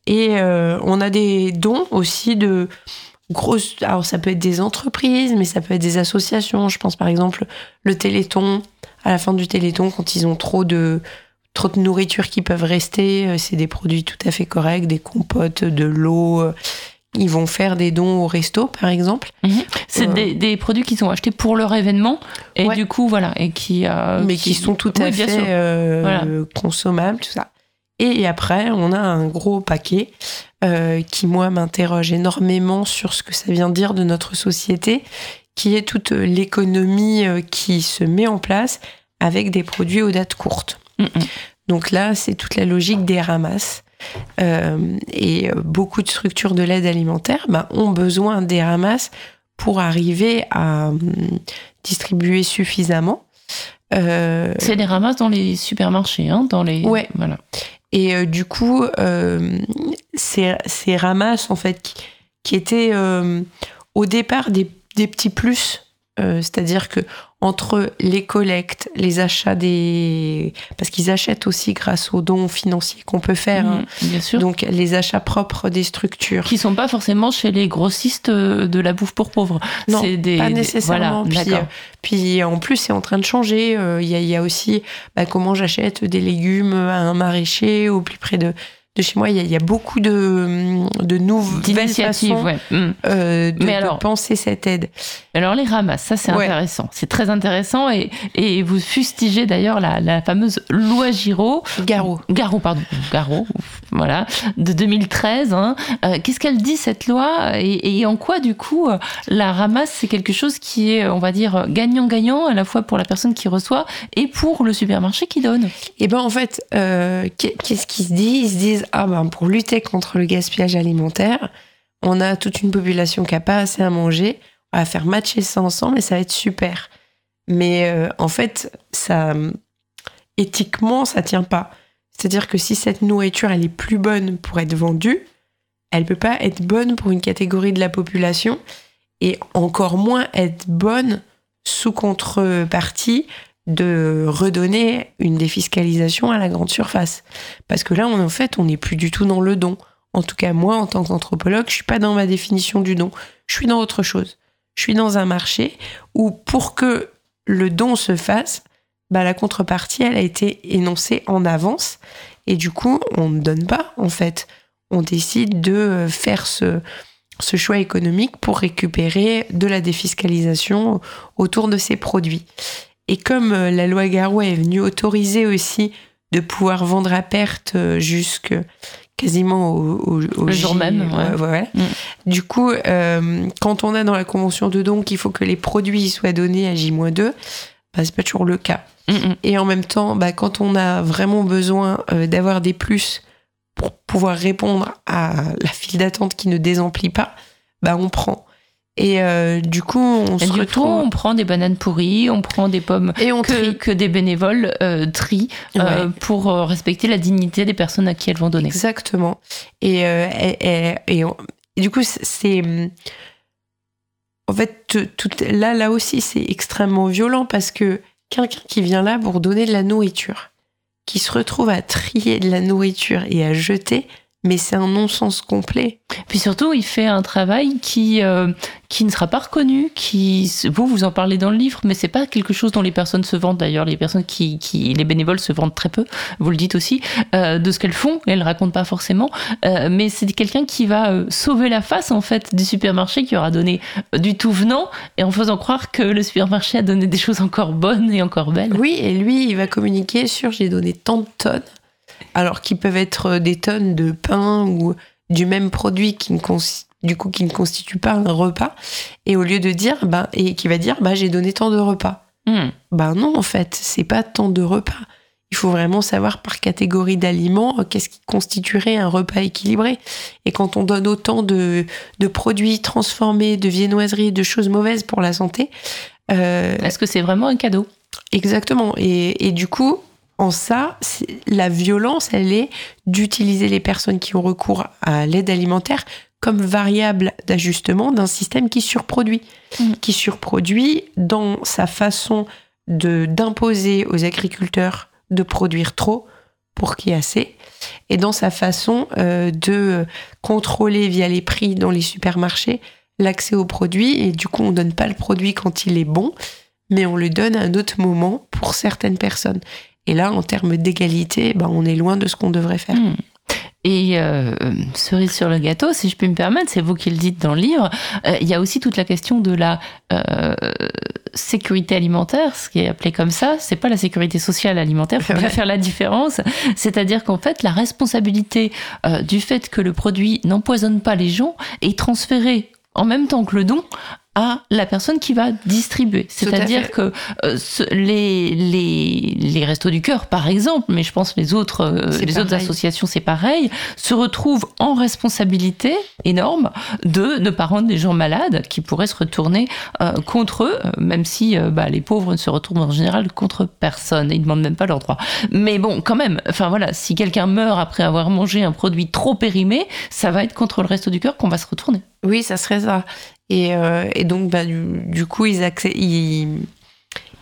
Et euh, on a des dons aussi de grosses. Alors, ça peut être des entreprises, mais ça peut être des associations. Je pense par exemple le Téléthon. À la fin du Téléthon, quand ils ont trop de nourriture qui peuvent rester, euh, c'est des produits tout à fait corrects, des compotes, de l'eau. Ils vont faire des dons au resto, par exemple. C'est Euh. des, des produits qui sont achetés pour leur événement et Ouais. du coup, voilà. Et qui, euh, mais qui sont tout à Oui, fait euh, Voilà. consommables, tout ça. Et après, on a un gros paquet qui, moi, m'interroge énormément sur ce que ça vient dire de notre société, qui est toute l'économie qui se met en place avec des produits aux dates courtes. Donc là, c'est toute la logique des ramasses. Euh, et euh, beaucoup de structures de l'aide alimentaire bah, ont besoin des ramasses pour arriver à hum, distribuer suffisamment. Euh, C'est les ramasses dans les supermarchés, hein, dans les. Ouais. Voilà. Et euh, du coup, euh, ces, ces ramasses, en fait, qui, qui étaient au départ des, des petits plus, c'est-à-dire que entre les collectes, les achats des... Parce qu'ils achètent aussi grâce aux dons financiers qu'on peut faire, hein. Mm, bien sûr. donc les achats propres des structures. qui sont pas forcément chez les grossistes euh, de la bouffe pour pauvres. Non, C'est des, pas des- nécessairement. Voilà, puis, d'accord. euh, puis en plus, c'est en train de changer. Euh, Il y, y a aussi bah, comment j'achète des légumes à un maraîcher au plus près de, de chez moi. Il y a, il y a beaucoup de, de nouvelles façons ouais. Mm. euh, de, Mais de alors- penser cette aide. Alors les ramasses, ça c'est Ouais. intéressant. C'est très intéressant et, et vous fustigez d'ailleurs la, la fameuse loi Giraud. Garot. Garot, pardon. Garot, voilà, de 2013. hein. Euh, Qu'est-ce qu'elle dit cette loi? Et, et en quoi du coup euh, la ramasse c'est quelque chose qui est, on va dire, gagnant-gagnant à la fois pour la personne qui reçoit et pour le supermarché qui donne? Et ben en fait, euh, qu'est- qu'est-ce qu'ils se disent Ils se disent ah ben pour lutter contre le gaspillage alimentaire, on a toute une population qui a pas assez à manger, on va faire matcher ça ensemble et ça va être super. Mais euh, en fait, ça éthiquement, ça tient pas. C'est-à-dire que si cette nourriture elle est plus bonne pour être vendue, elle peut pas être bonne pour une catégorie de la population et encore moins être bonne sous contrepartie de redonner une défiscalisation à la grande surface. Parce que là, on, en fait, on n'est plus du tout dans le don. En tout cas, moi, en tant qu'anthropologue, je suis pas dans ma définition du don. Je suis dans autre chose. Je suis dans un marché où, pour que le don se fasse, bah, la contrepartie, elle a été énoncée en avance. Et du coup, on ne donne pas, en fait. On décide de faire ce, ce choix économique pour récupérer de la défiscalisation autour de ces produits. Et comme euh, la loi Garoua est venue autoriser aussi de pouvoir vendre à perte euh, jusque quasiment au, au- au Le jour J- même, ouais. ouais, voilà. Mm. Du coup, euh, quand on a dans la convention de don qu'il faut que les produits soient donnés à J-2, bah, c'est pas toujours le cas. Mm, mm. Et en même temps, bah, quand on a vraiment besoin euh, d'avoir des plus pour pouvoir répondre à la file d'attente qui ne désemplit pas, bah, on prend. Et euh, du coup, on Et se du coup, retrouve... on prend des bananes pourries, on prend des pommes Et on que, des bénévoles euh, trient euh, pour respecter la dignité des personnes à qui elles vont donner. Exactement. Et, et, et- on- du coup, c'est- hum, En fait, tout- là, là aussi, c'est extrêmement violent parce que quelqu'un qui vient là pour donner de la nourriture, qui se retrouve à trier de la nourriture et à jeter, mais c'est un non-sens complet. Puis surtout, il fait un travail qui, euh, qui ne sera pas reconnu, qui vous vous en parlez dans le livre, mais c'est pas quelque chose dont les personnes se vendent d'ailleurs. Les personnes qui, qui, les bénévoles se vendent très peu. Vous le dites aussi euh, de ce qu'elles font. Elles le racontent pas forcément, Euh, mais c'est quelqu'un qui va sauver la face en fait du supermarché, qui aura donné du tout venant et en faisant croire que le supermarché a donné des choses encore bonnes et encore belles. Oui, et lui, il va communiquer sur j'ai donné tant de tonnes, alors qu'ils peuvent être des tonnes de pain ou du même produit qui ne du coup qui ne constitue pas un repas, et au lieu de dire ben et qui va dire bah j'ai donné tant de repas. Hmm. Ben non, en fait, c'est pas tant de repas. Il faut vraiment savoir par catégorie d'aliments euh, qu'est-ce qui constituerait un repas équilibré. Et quand on donne autant de, de produits transformés, de viennoiseries, de choses mauvaises pour la santé, euh, Est-ce que c'est vraiment un cadeau? Exactement. Et, et du coup, en ça, la violence, elle est d'utiliser les personnes qui ont recours à l'aide alimentaire comme variable d'ajustement d'un système qui surproduit. Mhm. Qui surproduit dans sa façon de d'imposer aux agriculteurs de produire trop pour qu'il y ait assez, et dans sa façon euh, de contrôler via les prix dans les supermarchés l'accès aux produits, et du coup on donne pas le produit quand il est bon, mais on le donne à un autre moment pour certaines personnes. Et là, en termes d'égalité, ben, on est loin de ce qu'on devrait faire. Hmm. Et euh, cerise sur le gâteau, si je puis me permettre, c'est vous qui le dites dans le livre, euh, il y a aussi toute la question de la euh, sécurité alimentaire, ce qui est appelé comme ça. C'est pas la sécurité sociale alimentaire, faut bien faire la différence. C'est-à-dire qu'en fait, la responsabilité euh, du fait que le produit n'empoisonne pas les gens est transférée en même temps que le don à la personne qui va distribuer. C'est-à-dire que euh, ce- les, les, les Restos du Cœur, par exemple, mais je pense les autres, euh, les autres associations, c'est pareil, se retrouvent en responsabilité énorme de ne pas rendre des gens malades qui pourraient se retourner euh, contre eux, euh, même si euh, bah, les pauvres ne se retournent en général contre personne et ils ne demandent même pas leurs droits. Mais bon, quand même, enfin voilà, si quelqu'un meurt après avoir mangé un produit trop périmé, ça va être contre le Resto du Cœur qu'on va se retourner. Oui, ça serait ça. Et, euh, et donc, bah, du, du coup, ils, accè- ils,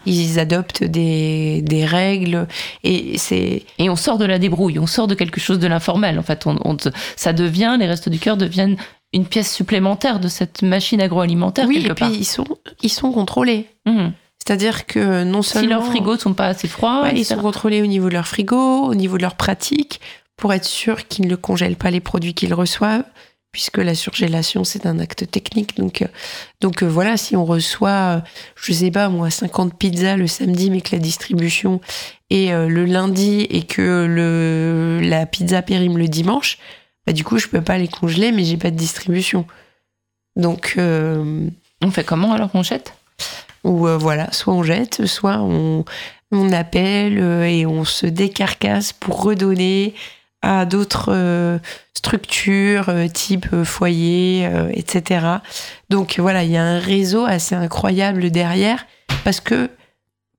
ils adoptent des, des règles. Et c'est. Et on sort de la débrouille, on sort de quelque chose de l'informel. En fait, on, on- ça devient, les restos du cœur deviennent une pièce supplémentaire de cette machine agroalimentaire Oui, quelque et puis ils sont, ils sont contrôlés. Mhm. C'est-à-dire que non Si seulement. leurs frigos sont pas assez froids, Ouais, ils sont contrôlés au niveau de leur frigo, au niveau de leur pratique, pour être sûr qu'ils ne congèlent pas les produits qu'ils reçoivent, puisque la surgélation, c'est un acte technique. Donc, euh, donc euh, voilà, si on reçoit, euh, je sais pas moi, 50 pizzas le samedi, mais que la distribution est le lundi et que le, la pizza périme le dimanche, bah, du coup, je peux pas les congeler, mais j'ai pas de distribution. Donc, euh, On fait comment alors on jette? ou euh, voilà, soit on jette, soit on, on appelle et on se décarcasse pour redonner à d'autres euh, structures euh, type euh, foyer, etc. Donc voilà, il y a un réseau assez incroyable derrière parce que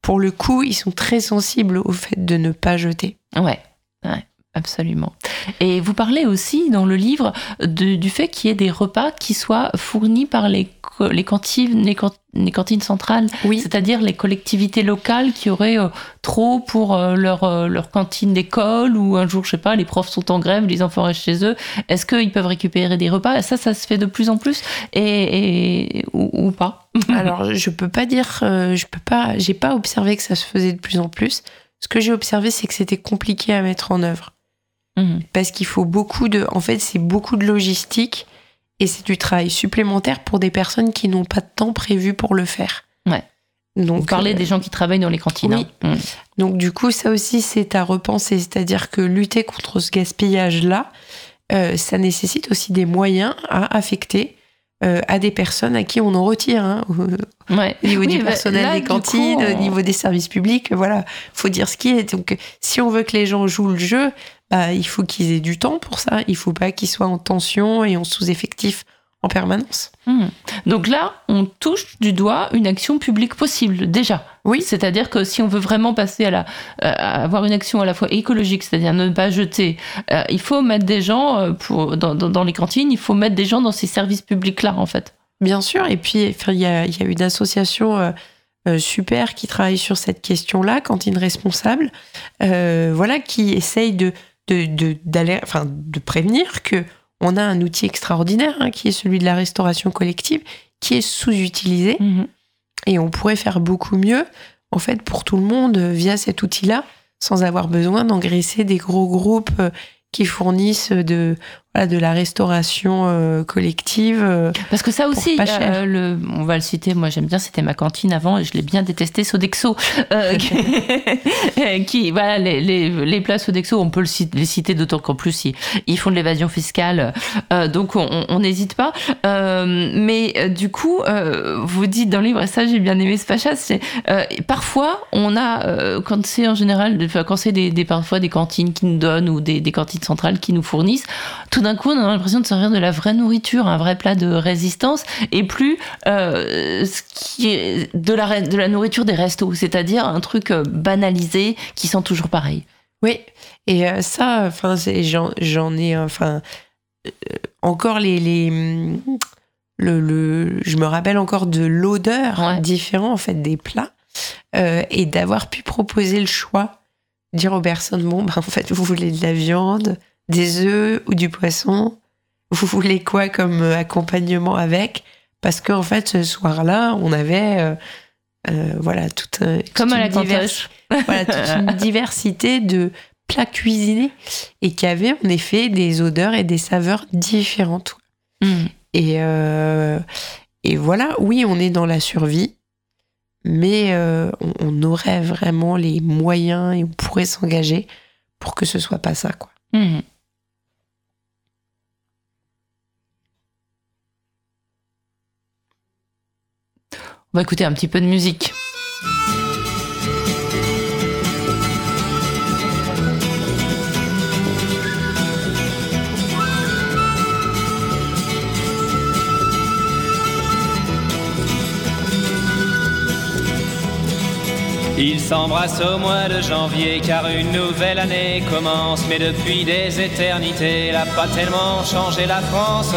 pour le coup, ils sont très sensibles au fait de ne pas jeter. Ouais, ouais, absolument. Et vous parlez aussi dans le livre de- du fait qu'il y ait des repas qui soient fournis par les, les, cantines, les, can- les cantines centrales, Oui, c'est-à-dire les collectivités locales qui auraient euh, trop pour euh, leur, euh, leur cantine d'école ou un jour, je sais pas, les profs sont en grève, les enfants restent chez eux. Est-ce qu'ils peuvent récupérer des repas? Ça, ça se fait de plus en plus et, et- ou, ou pas? Alors je peux pas dire, euh, je peux pas, j'ai pas observé que ça se faisait de plus en plus. Ce que j'ai observé, c'est que c'était compliqué à mettre en œuvre. Mhm. parce qu'il faut beaucoup de. En fait, c'est beaucoup de logistique et c'est du travail supplémentaire pour des personnes qui n'ont pas de temps prévu pour le faire. Ouais. Donc, Vous parlez euh, des gens qui travaillent dans les cantines. oui. hein. Mhm. donc du coup, ça aussi, c'est à repenser. C'est-à-dire que lutter contre ce gaspillage-là, euh, ça nécessite aussi des moyens à affecter euh, à des personnes à qui on en retire. hein. Au Ouais. niveau Oui, du bah, personnel là, des cantines, coup, au niveau des services publics, voilà, faut dire ce qui est. Donc, si on veut que les gens jouent le jeu, bah, il faut qu'ils aient du temps pour ça. Il faut pas qu'ils soient en tension et en sous-effectif en permanence. Hmm. Donc là, on touche du doigt une action publique possible, déjà. Oui. C'est-à-dire que si on veut vraiment passer à, la, à avoir une action à la fois écologique, c'est-à-dire ne pas jeter, euh, il faut mettre des gens euh, pour, dans, dans- dans les cantines, il faut mettre des gens dans ces services publics-là, en fait. Bien sûr. Et puis, il y a, y a une association euh, euh, super qui travaille sur cette question-là, Cantine Responsable, voilà, qui essaye de, de, enfin, de prévenir que on a un outil extraordinaire, hein, qui est celui de la restauration collective, qui est sous-utilisé. Et on pourrait faire beaucoup mieux, en fait, pour tout le monde euh, via cet outil-là, sans avoir besoin d'engraisser des gros groupes euh, qui fournissent de, voilà, de la restauration euh, collective. euh. Parce que ça aussi, euh, le, on va le citer, moi j'aime bien, c'était ma cantine avant et je l'ai bien détesté, Sodexo. euh, qui, qui- voilà, les, les, les plats Sodexo, on peut le les citer d'autant qu'en plus ils, ils font de l'évasion fiscale, donc on n'hésite pas. Mais du coup, vous dites dans le livre, et ça j'ai bien aimé ce pacha, c'est euh, parfois on a, quand c'est en général, quand c'est des, des- parfois des cantines qui nous donnent ou des, des cantines centrales qui nous fournissent, tout d'un coup on a l'impression de servir de la vraie nourriture, un vrai plat de résistance, et plus euh, ce qui est de la, re- de la nourriture des restos, c'est-à-dire un truc euh, banalisé qui sent toujours pareil. Oui, et euh, ça, enfin, j'en ai, enfin, euh, encore les, les hum, le, le, je me rappelle encore de l'odeur Ouais. différente en fait des plats euh, et d'avoir pu proposer le choix, dire aux personnes bon, ben, en fait, vous voulez de la viande, des œufs ou du poisson, vous voulez quoi comme euh, accompagnement avec? Parce qu'en fait, ce soir-là, on avait euh, euh, voilà toute, toute Comme à une la divers- cantoche. voilà, toute une diversité de plats cuisinés et qui avaient en effet des odeurs et des saveurs différentes. Mm. Et, euh, et voilà, oui, on est dans la survie, mais euh, on, on aurait vraiment les moyens et on pourrait s'engager pour que ce soit pas ça, quoi. Mhm. On va écouter un petit peu de musique. Ils s'embrassent au mois de janvier car une nouvelle année commence. Mais depuis des éternités, elle a pas tellement changé la France.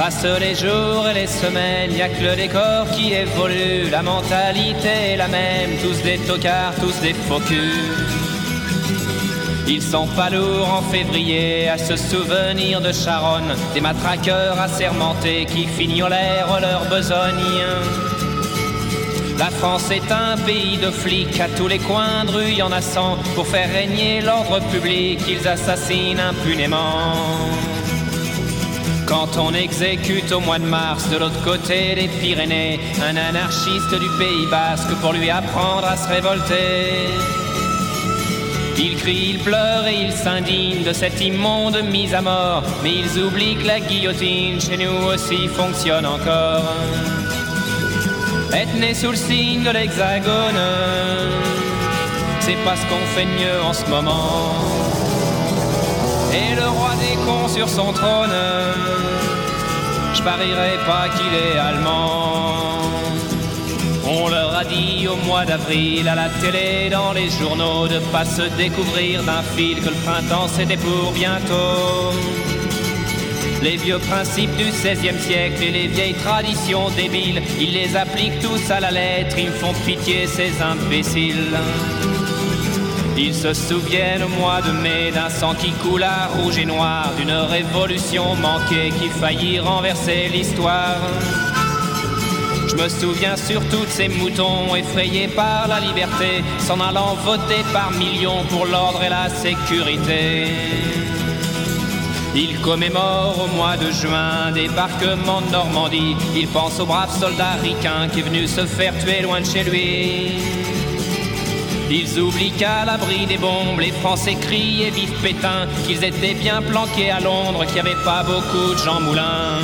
Passent les jours et les semaines, y a que le décor qui évolue. La mentalité est la même, tous des tocards, tous des faux. Ils sont pas lourds en février à se souvenir de Charonne, des matraqueurs assermentés qui fignolèrent leur besogne. La France est un pays de flics, à tous les coins de rue y en a. Pour faire régner l'ordre public, ils assassinent impunément. Quand on exécute au mois de mars de l'autre côté des Pyrénées un anarchiste du Pays Basque pour lui apprendre à se révolter. Il crie, il pleure et il s'indigne de cette immonde mise à mort, mais ils oublient que la guillotine chez nous aussi fonctionne encore. Être né sous le signe de l'hexagone, c'est pas ce qu'on fait de mieux en ce moment. Et le roi des cons sur son trône, je parierais pas qu'il est allemand. On leur a dit au mois d'avril à la télé, dans les journaux, de pas se découvrir d'un fil que le printemps c'était pour bientôt. Les vieux principes du XVIe siècle et les vieilles traditions débiles, ils les appliquent tous à la lettre, ils me font pitié ces imbéciles. Ils se souviennent au mois de mai d'un sang qui coule à rouge et noir, d'une révolution manquée qui faillit renverser l'histoire. Je me souviens surtout de ces moutons effrayés par la liberté, s'en allant voter par millions pour l'ordre et la sécurité. Il commémore au mois de juin débarquement de Normandie. Il pense au brave soldat ricain qui est venu se faire tuer loin de chez lui. Ils oublient qu'à l'abri des bombes, les Français crient et vivent Pétain, qu'ils étaient bien planqués à Londres, qu'il n'y avait pas beaucoup de Jean Moulin.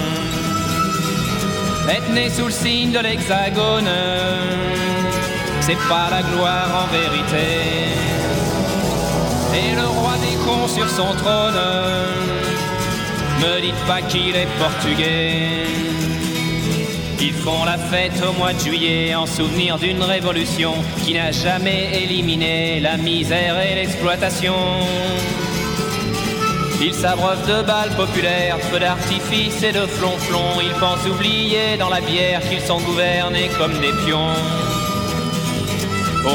Être né sous le signe de l'hexagone, c'est pas la gloire en vérité. Et le roi des cons sur son trône, me dites pas qu'il est portugais. Ils font la fête au mois de juillet en souvenir d'une révolution qui n'a jamais éliminé la misère et l'exploitation. Ils s'abreuvent de balles populaires, feux d'artifice et de flonflons. Ils pensent oublier dans la bière qu'ils sont gouvernés comme des pions.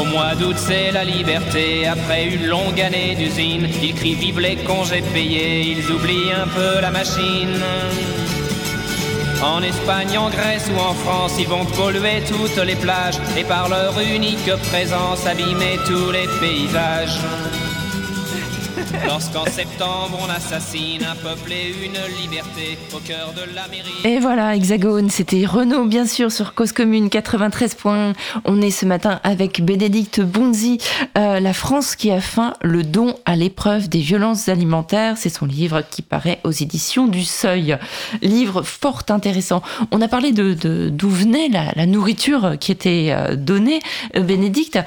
Au mois d'août, c'est la liberté. Après une longue année d'usine, ils crient vive les congés payés. Ils oublient un peu la machine. En Espagne, en Grèce ou en France, ils vont polluer toutes les plages et par leur unique présence abîmer tous les paysages. Lorsqu'en septembre on assassine un peuple et une liberté au cœur de l'Amérique. Et voilà, Hexagone, c'était Renault, bien sûr, sur Cause Commune 93 points. On est ce matin avec Bénédicte Bonzi, euh, La France qui a faim, le don à l'épreuve des violences alimentaires. C'est son livre qui paraît aux éditions du Seuil. Livre fort intéressant. On a parlé de d'où venait la, la, nourriture qui était euh, donnée, euh, Bénédicte.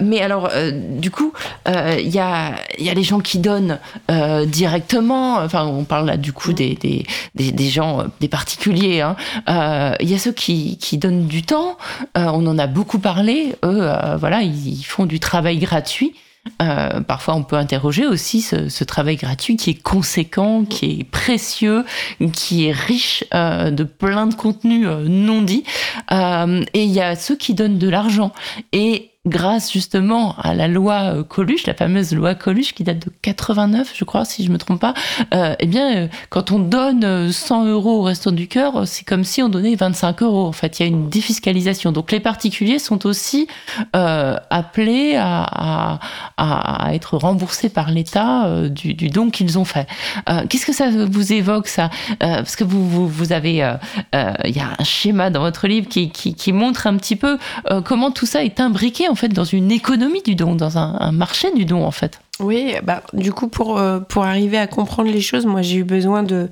mais alors, du coup, il y, a, y a les gens qui donnent euh, directement. Enfin, on parle là du coup des, des, des, des gens, des particuliers. Hein. Euh, il y a ceux qui, qui donnent du temps. Euh, on en a beaucoup parlé. Eux, voilà, ils font du travail gratuit. Euh, parfois, on peut interroger aussi ce, ce, travail gratuit qui est conséquent, qui est précieux, qui est riche euh, de plein de contenus euh, non dits. et il y a ceux qui donnent de l'argent. Et grâce justement à la loi Coluche, la fameuse loi Coluche qui date de 89, je crois, si je me trompe pas, euh, eh bien, euh, quand on donne 100 euros au Resto du Cœur, c'est comme si on donnait 25 euros. En fait, il y a une défiscalisation. Donc, les particuliers sont aussi euh, appelés à, à, être remboursés par l'État euh, du, don qu'ils ont fait. Euh, Qu'est-ce que ça vous évoque, ça? Parce que vous, vous, avez, il y a un schéma dans votre livre qui, qui, qui montre un petit peu comment tout ça est imbriqué en fait dans une économie du don, dans un, un marché du don en fait. Oui, bah, du coup pour, euh, pour arriver à comprendre les choses, moi j'ai eu besoin de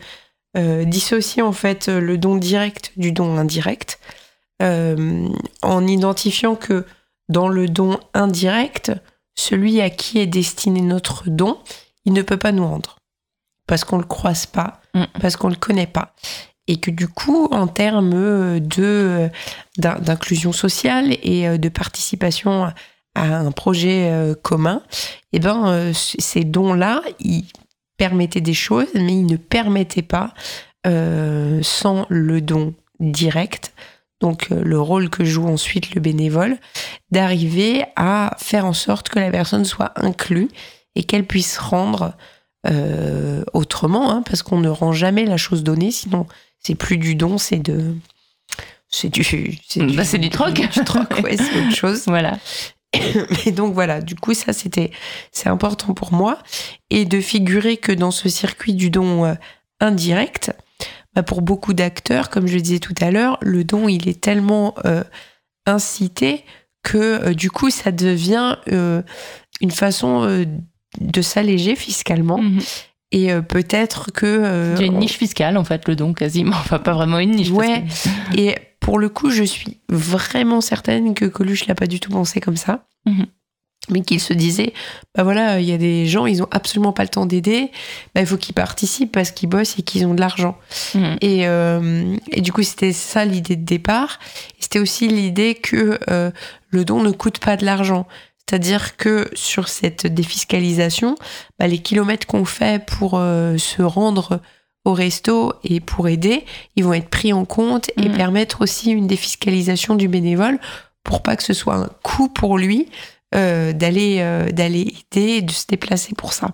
euh, dissocier en fait le don direct du don indirect. euh, en identifiant que dans le don indirect, celui à qui est destiné notre don, il ne peut pas nous rendre. Parce qu'on ne le croise pas, Mm. parce qu'on ne le connaît pas. Et que du coup, en termes de, d'in- d'inclusion sociale et euh, de participation à un projet euh, commun, eh ben, euh, ces dons-là, ils permettaient des choses, mais ils ne permettaient pas, euh, sans le don direct, donc euh, le rôle que joue ensuite le bénévole, d'arriver à faire en sorte que la personne soit inclue et qu'elle puisse rendre euh, autrement, hein, parce qu'on ne rend jamais la chose donnée, sinon c'est plus du don, c'est de... C'est du, Bah, c'est du troc. Du troc, ouais, c'est autre chose. Voilà. Mais donc voilà, du coup ça c'était c'est important pour moi et de figurer que dans ce circuit du don euh, indirect, bah, pour beaucoup d'acteurs, comme je le disais tout à l'heure, le don il est tellement euh, incité que euh, du coup ça devient euh, une façon de s'alléger fiscalement Mhm. Et euh, peut-être que euh, Il y a une niche fiscale, en fait, le don, quasiment. Enfin, pas vraiment une niche. Ouais. que- Et pour le coup, je suis vraiment certaine que Coluche l'a pas du tout pensé comme ça. Mhm. Mais qu'il se disait, bah voilà, il y a des gens, ils ont absolument pas le temps d'aider, bah il faut qu'ils participent parce qu'ils bossent et qu'ils ont de l'argent. Mhm. Et, euh, et du coup, c'était ça l'idée de départ. C'était aussi l'idée que euh, le don ne coûte pas de l'argent. C'est-à-dire que sur cette défiscalisation, bah, les kilomètres qu'on fait pour euh, se rendre au resto et pour aider, ils vont être pris en compte et Mhm. permettre aussi une défiscalisation du bénévole pour pas que ce soit un coût pour lui euh, d'aller euh, d'aller aider et de se déplacer pour ça.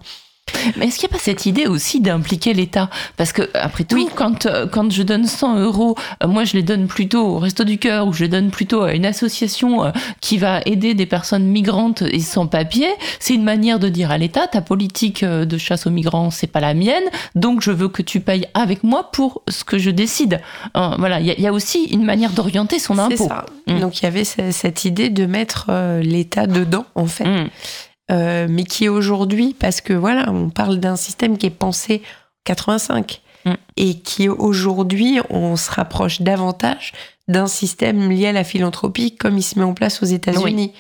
Mais est-ce qu'il n'y a pas cette idée aussi d'impliquer l'État Parce que, après tout, Oui. quand, euh, quand je donne 100 euros, euh, moi je les donne plutôt au Resto du Cœur ou je les donne plutôt à une association euh, qui va aider des personnes migrantes et sans papier. C'est une manière de dire à l'État ta politique de chasse aux migrants, c'est pas la mienne, donc je veux que tu payes avec moi pour ce que je décide. Hein, voilà, il y, a- il y a aussi une manière d'orienter son C'est impôt. ça. Mm. Donc il y avait ce- cette idée de mettre l'État dedans en fait. Mm. Euh, mais qui aujourd'hui, parce que voilà, on parle d'un système qui est pensé en 85 Mm. et qui aujourd'hui, on se rapproche davantage d'un système lié à la philanthropie comme il se met en place aux États-Unis.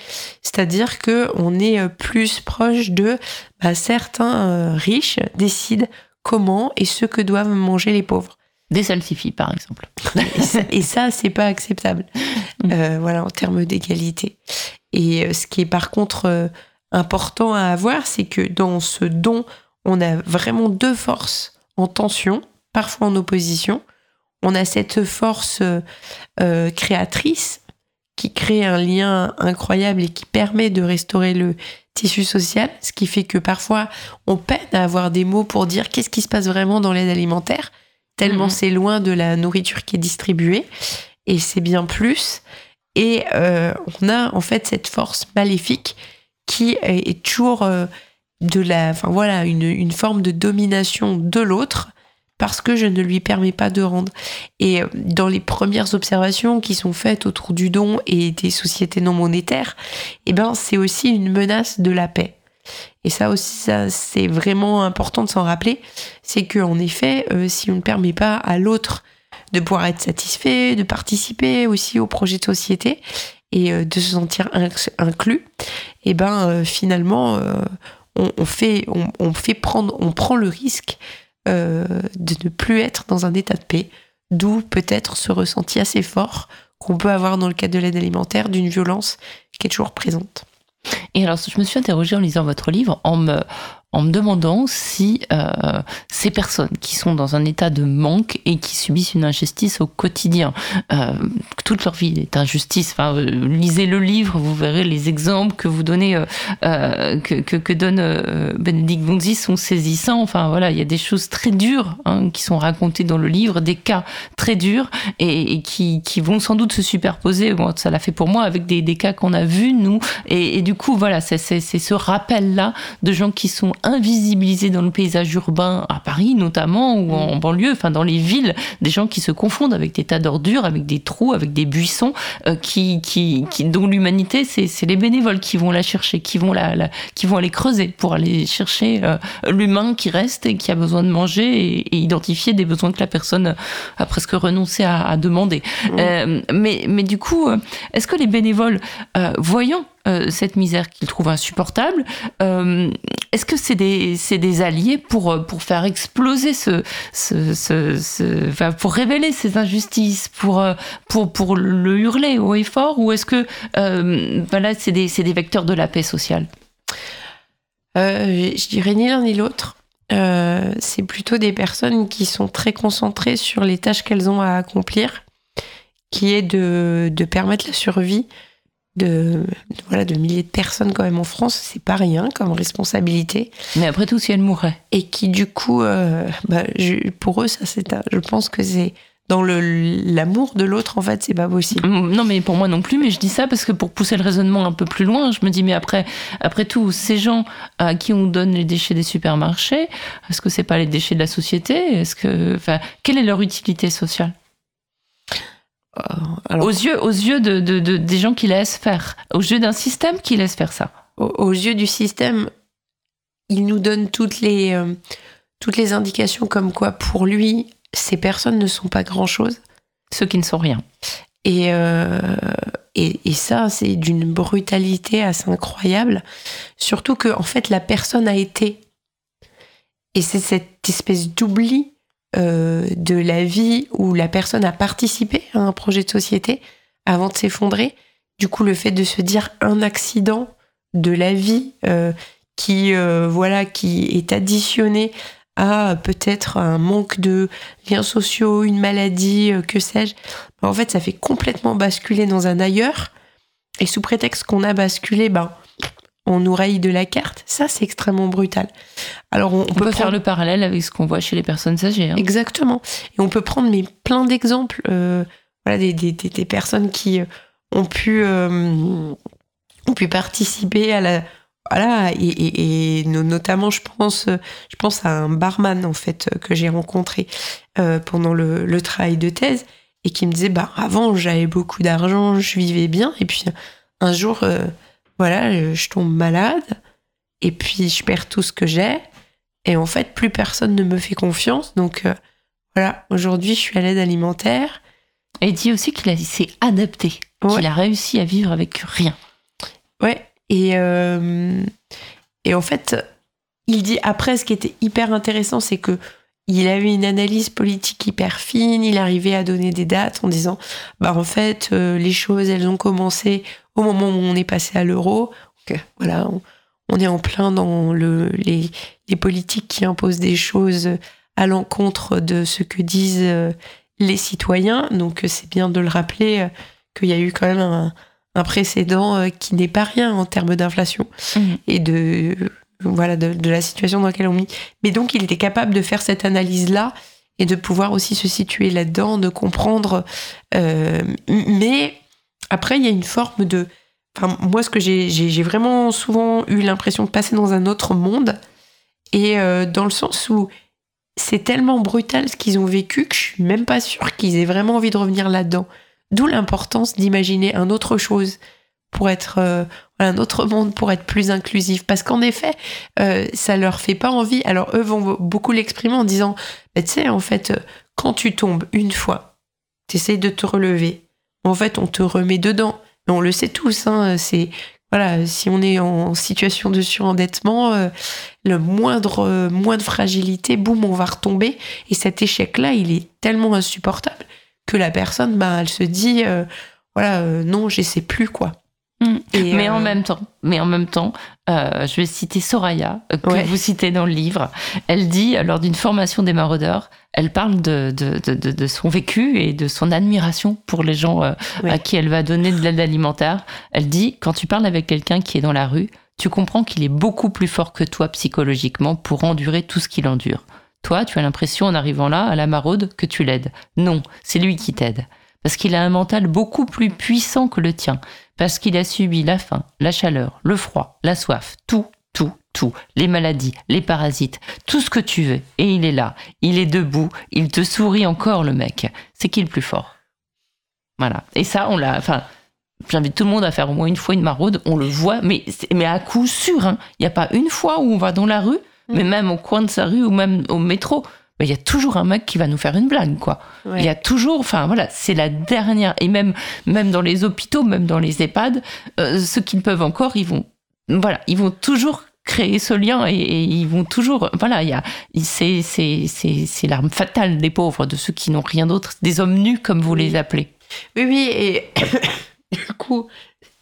C'est-à-dire que on est euh, plus proche de bah, certains euh, riches décident comment et ce que doivent manger les pauvres. Des salsifis, par exemple. Et ça, et ça, c'est pas acceptable. Mm. Euh, voilà, en termes d'égalité. Et ce qui est par contre important à avoir, c'est que dans ce don, on a vraiment deux forces en tension, parfois en opposition. On a cette force euh, euh, créatrice qui crée un lien incroyable et qui permet de restaurer le tissu social, ce qui fait que parfois on peine à avoir des mots pour dire qu'est-ce qui se passe vraiment dans l'aide alimentaire, tellement Mhm. c'est loin de la nourriture qui est distribuée, et c'est bien plus. Et euh, on a en fait cette force maléfique qui est, toujours euh, de la, enfin voilà, une, une forme de domination de l'autre parce que je ne lui permets pas de rendre. Et euh, dans les premières observations qui sont faites autour du don et des sociétés non monétaires, eh ben c'est aussi une menace de la paix. Et ça aussi, ça c'est vraiment important de s'en rappeler, c'est que en effet, euh, si on ne permet pas à l'autre de pouvoir être satisfait, de participer aussi au projet de société et de se sentir inc- inclus, et ben euh, finalement euh, on, fait on, on fait prendre on prend le risque euh, de ne plus être dans un état de paix, d'où peut-être ce ressenti assez fort qu'on peut avoir dans le cadre de l'aide alimentaire d'une violence qui est toujours présente. Et alors, je me suis interrogée en lisant votre livre, en me, en me demandant si euh, ces personnes qui sont dans un état de manque et qui subissent une injustice au quotidien, euh, toute leur vie est injustice. Enfin, euh, lisez le livre, vous verrez les exemples que vous donnez, euh, euh, que, que, que donne Bénédicte Bonzi sont saisissants. Enfin, voilà, il y a des choses très dures hein, qui sont racontées dans le livre, des cas très durs et, et qui, qui vont sans doute se superposer. Bon, ça l'a fait pour moi avec des, des cas qu'on a vus nous. Et, et du coup, voilà, c'est ce rappel-là de gens qui sont invisibilisés dans le paysage urbain, à Paris notamment, ou en banlieue, enfin dans les villes, des gens qui se confondent avec des tas d'ordures, avec des trous, avec des buissons, euh, qui, qui, qui, dont l'humanité, c'est les bénévoles qui vont la chercher, qui vont, la, la qui vont aller creuser pour aller chercher euh, l'humain qui reste et qui a besoin de manger et, et, identifier des besoins que la personne a presque renoncé à, à demander. Euh, mais, mais du coup, euh, est-ce que les bénévoles, euh, voyant cette misère qu'ils trouvent insupportable, euh, est-ce que c'est des, alliés pour, pour faire exploser ce, pour révéler ces injustices, pour, le hurler haut et fort, ou est-ce que voilà, c'est des, vecteurs de la paix sociale? Je dirais ni l'un ni l'autre. Euh, c'est plutôt des personnes qui sont très concentrées sur les tâches qu'elles ont à accomplir, qui est de permettre la survie de, de, voilà, de milliers de personnes quand même en France. C'est pas rien comme responsabilité. Mais après tout, si elles mourraient. Et qui du coup, euh, bah, je, pour eux, ça c'est, je pense que c'est dans l'amour de l'autre, en fait, c'est pas possible. Non, mais pour moi non plus. Mais je dis ça parce que pour pousser le raisonnement un peu plus loin, je me dis, mais après, après tout, ces gens à qui on donne les déchets des supermarchés, est-ce que c'est pas les déchets de la société? Est-ce que, enfin, quelle est leur utilité sociale? Alors, aux yeux, aux yeux de, de, de, des gens qui laissent faire, aux yeux d'un système qui laisse faire ça. Aux, aux yeux du système, il nous donne toutes les, euh, toutes les indications comme quoi, pour lui, ces personnes ne sont pas grand-chose. Ceux qui ne sont rien. Et, euh, et, et, ça, c'est d'une brutalité assez incroyable. Surtout que, en fait, la personne a été. Et c'est cette espèce d'oubli euh, de la vie où la personne a participé à un projet de société avant de s'effondrer. Du coup, le fait de se dire un accident de la vie euh, qui, euh, voilà, qui est additionné à peut-être un manque de liens sociaux, une maladie, que sais-je. En fait, ça fait complètement basculer dans un ailleurs. Et sous prétexte qu'on a basculé, ben, on nous raye de la carte. Ça, c'est extrêmement brutal. Alors, on, on, on peut, peut prendre... faire le parallèle avec ce qu'on voit chez les personnes âgées. Hein. Exactement. Et on peut prendre mais plein d'exemples. Euh, voilà, des, des, des, personnes qui ont pu, euh, ont pu participer à la voilà, et, et, et, notamment, je pense, je pense à un barman en fait que j'ai rencontré euh, pendant le, le, travail de thèse et qui me disait, bah avant j'avais beaucoup d'argent, je vivais bien, et puis un jour, euh, voilà, je tombe malade et puis je perds tout ce que j'ai et en fait plus personne ne me fait confiance, donc euh, voilà, aujourd'hui je suis à l'aide alimentaire. Et il dit aussi qu'il s'est adapté, ouais. qu'il a réussi à vivre avec rien. Ouais, et, euh, et en fait, il dit après, ce qui était hyper intéressant, c'est que il avait une analyse politique hyper fine, il arrivait à donner des dates en disant, bah en fait, euh, les choses, elles ont commencé au moment où on est passé à l'euro. Voilà, on, on, est en plein dans le, les, les, politiques qui imposent des choses à l'encontre de ce que disent euh, les citoyens. Donc c'est bien de le rappeler qu'il y a eu quand même un, un précédent euh, qui n'est pas rien en termes d'inflation mmh. et de voilà de, de, la situation dans laquelle on vit. Mais donc il était capable de faire cette analyse là et de pouvoir aussi se situer là-dedans, de comprendre. Euh, mais après il y a une forme de, enfin moi ce que j'ai vraiment souvent eu l'impression de passer dans un autre monde et euh, dans le sens où c'est tellement brutal ce qu'ils ont vécu que je suis même pas sûre qu'ils aient vraiment envie de revenir là-dedans. D'où l'importance d'imaginer un autre chose pour être euh, un autre monde pour être plus inclusif. Parce qu'en effet euh, ça leur fait pas envie. Alors eux vont beaucoup l'exprimer en disant bah, tu sais en fait quand tu tombes une fois t'essayes de te relever. En fait on te remet dedans. Mais on le sait tous hein, c'est voilà si on est en situation de surendettement euh, le moindre euh, moindre fragilité boum on va retomber. Et cet échec là il est tellement insupportable que la personne, bah, elle se dit, euh, voilà, euh, non, je sais plus quoi. Mmh. Et mais euh... en même temps, mais en même temps, euh, je vais citer Soraya que ouais. vous citez dans le livre. Elle dit lors d'une formation des maraudeurs, elle parle de, de, de, de, son vécu et de son admiration pour les gens euh, ouais. à qui elle va donner de l'aide alimentaire. Elle dit quand tu parles avec quelqu'un qui est dans la rue, tu comprends qu'il est beaucoup plus fort que toi psychologiquement pour endurer tout ce qu'il endure. Toi, tu as l'impression en arrivant là, à la maraude, que tu l'aides. Non, c'est lui qui t'aide. Parce qu'il a un mental beaucoup plus puissant que le tien. Parce qu'il a subi la faim, la chaleur, le froid, la soif, tout, tout, tout, les maladies, les parasites, tout ce que tu veux. Et il est là, il est debout, il te sourit encore le mec. C'est qui le plus fort? Voilà. Et ça, on l'a. Enfin, j'invite tout le monde à faire au moins une fois une maraude. On le voit, mais mais à coup sûr. hein. Il n'y a pas une fois où on va dans la rue, mais même au coin de sa rue ou même au métro. Ben, Il y a toujours un mec qui va nous faire une blague, quoi. Ouais. Il y a toujours, enfin voilà, c'est la dernière. Et même, même dans les hôpitaux, même dans les EHPAD, euh, ceux qui ne peuvent encore, ils vont, voilà, ils vont toujours créer ce lien et, et ils vont toujours, voilà, il y a, c'est, c'est, c'est, c'est l'arme fatale des pauvres, de ceux qui n'ont rien d'autre, des hommes nus comme vous les appelez. Oui, oui, et du coup,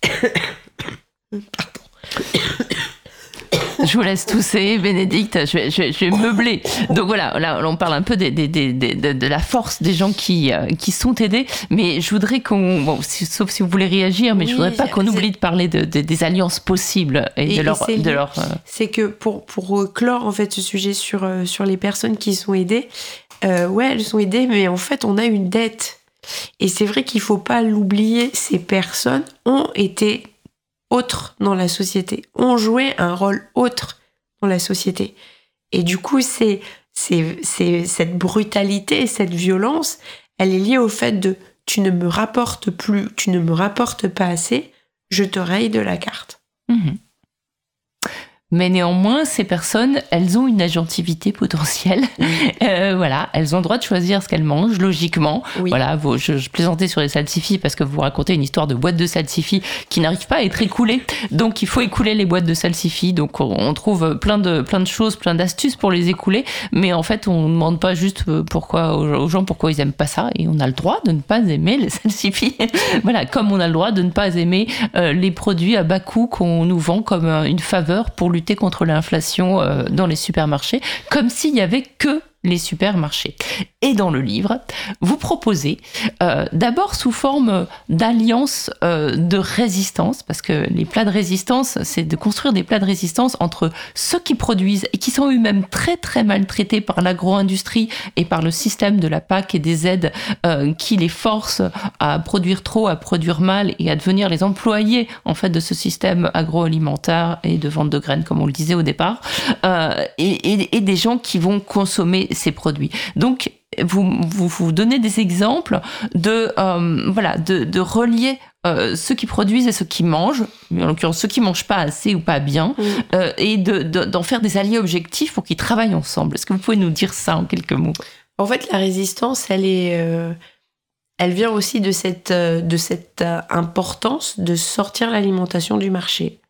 Je vous laisse tousser, Bénédicte, je vais, je vais- je vais meubler. Donc voilà, là, on parle un peu des- des- des- des- de, de la force des gens qui, euh, qui sont aidés, mais je voudrais qu'on, bon, si- sauf si vous voulez réagir, mais je Oui, voudrais pas qu'on oublie de parler de, de- des alliances possibles et, Et- de leur... c'est euh, c'est que pour, pour euh, clore en fait ce sujet sur, sur les personnes qui sont aidées, euh, ouais, elles sont aidées, mais en fait, on a une dette. Et c'est vrai qu'il faut pas l'oublier, ces personnes ont été autres dans la société, ont joué un rôle autre dans la société. Et du coup, c'est, c'est, c'est cette brutalité, cette violence, elle est liée au fait de tu ne me rapportes plus, tu ne me rapportes pas assez, je te raye de la carte. Mhm. Mais néanmoins, ces personnes, elles ont une agentivité potentielle. Euh, voilà, elles ont le droit de choisir ce qu'elles mangent, logiquement. Oui. Voilà, vous- je, je plaisantais sur les salsifis parce que vous racontez une histoire de boîtes de salsifis qui n'arrivent pas à être écoulées. Donc, il faut écouler les boîtes de salsifis. Donc, on, on trouve plein de, plein de choses, plein d'astuces pour les écouler. Mais en fait, on ne demande pas juste euh, pourquoi, aux gens pourquoi ils aiment pas ça. Et on a le droit de ne pas aimer les salsifis. voilà, comme on a le droit de ne pas aimer euh, les produits à bas coût qu'on nous vend comme euh, une faveur pour lutter contre l'inflation euh, dans les supermarchés, comme s'il y avait que les supermarchés. Et dans le livre, vous proposez euh, d'abord sous forme d'alliance euh, de résistance, parce que les plats de résistance, c'est de construire des plats de résistance entre ceux qui produisent et qui sont eux-mêmes très très maltraités par l'agro-industrie et par le système de la PAC et des aides euh, qui les forcent à produire trop, à produire mal et à devenir les employés en fait de ce système agroalimentaire et de vente de graines, comme on le disait au départ, et- et des gens qui vont consommer ces produits. Donc vous, vous, vous donnez des exemples de, euh, voilà, de, de relier euh, ceux qui produisent et ceux qui mangent, en l'occurrence ceux qui mangent pas assez ou pas bien, euh, et de- de- d'en faire des alliés objectifs pour qu'ils travaillent ensemble. Est-ce que vous pouvez nous dire ça en quelques mots? En fait, la résistance, elle est, elle vient aussi de cette, de cette importance de sortir l'alimentation du marché.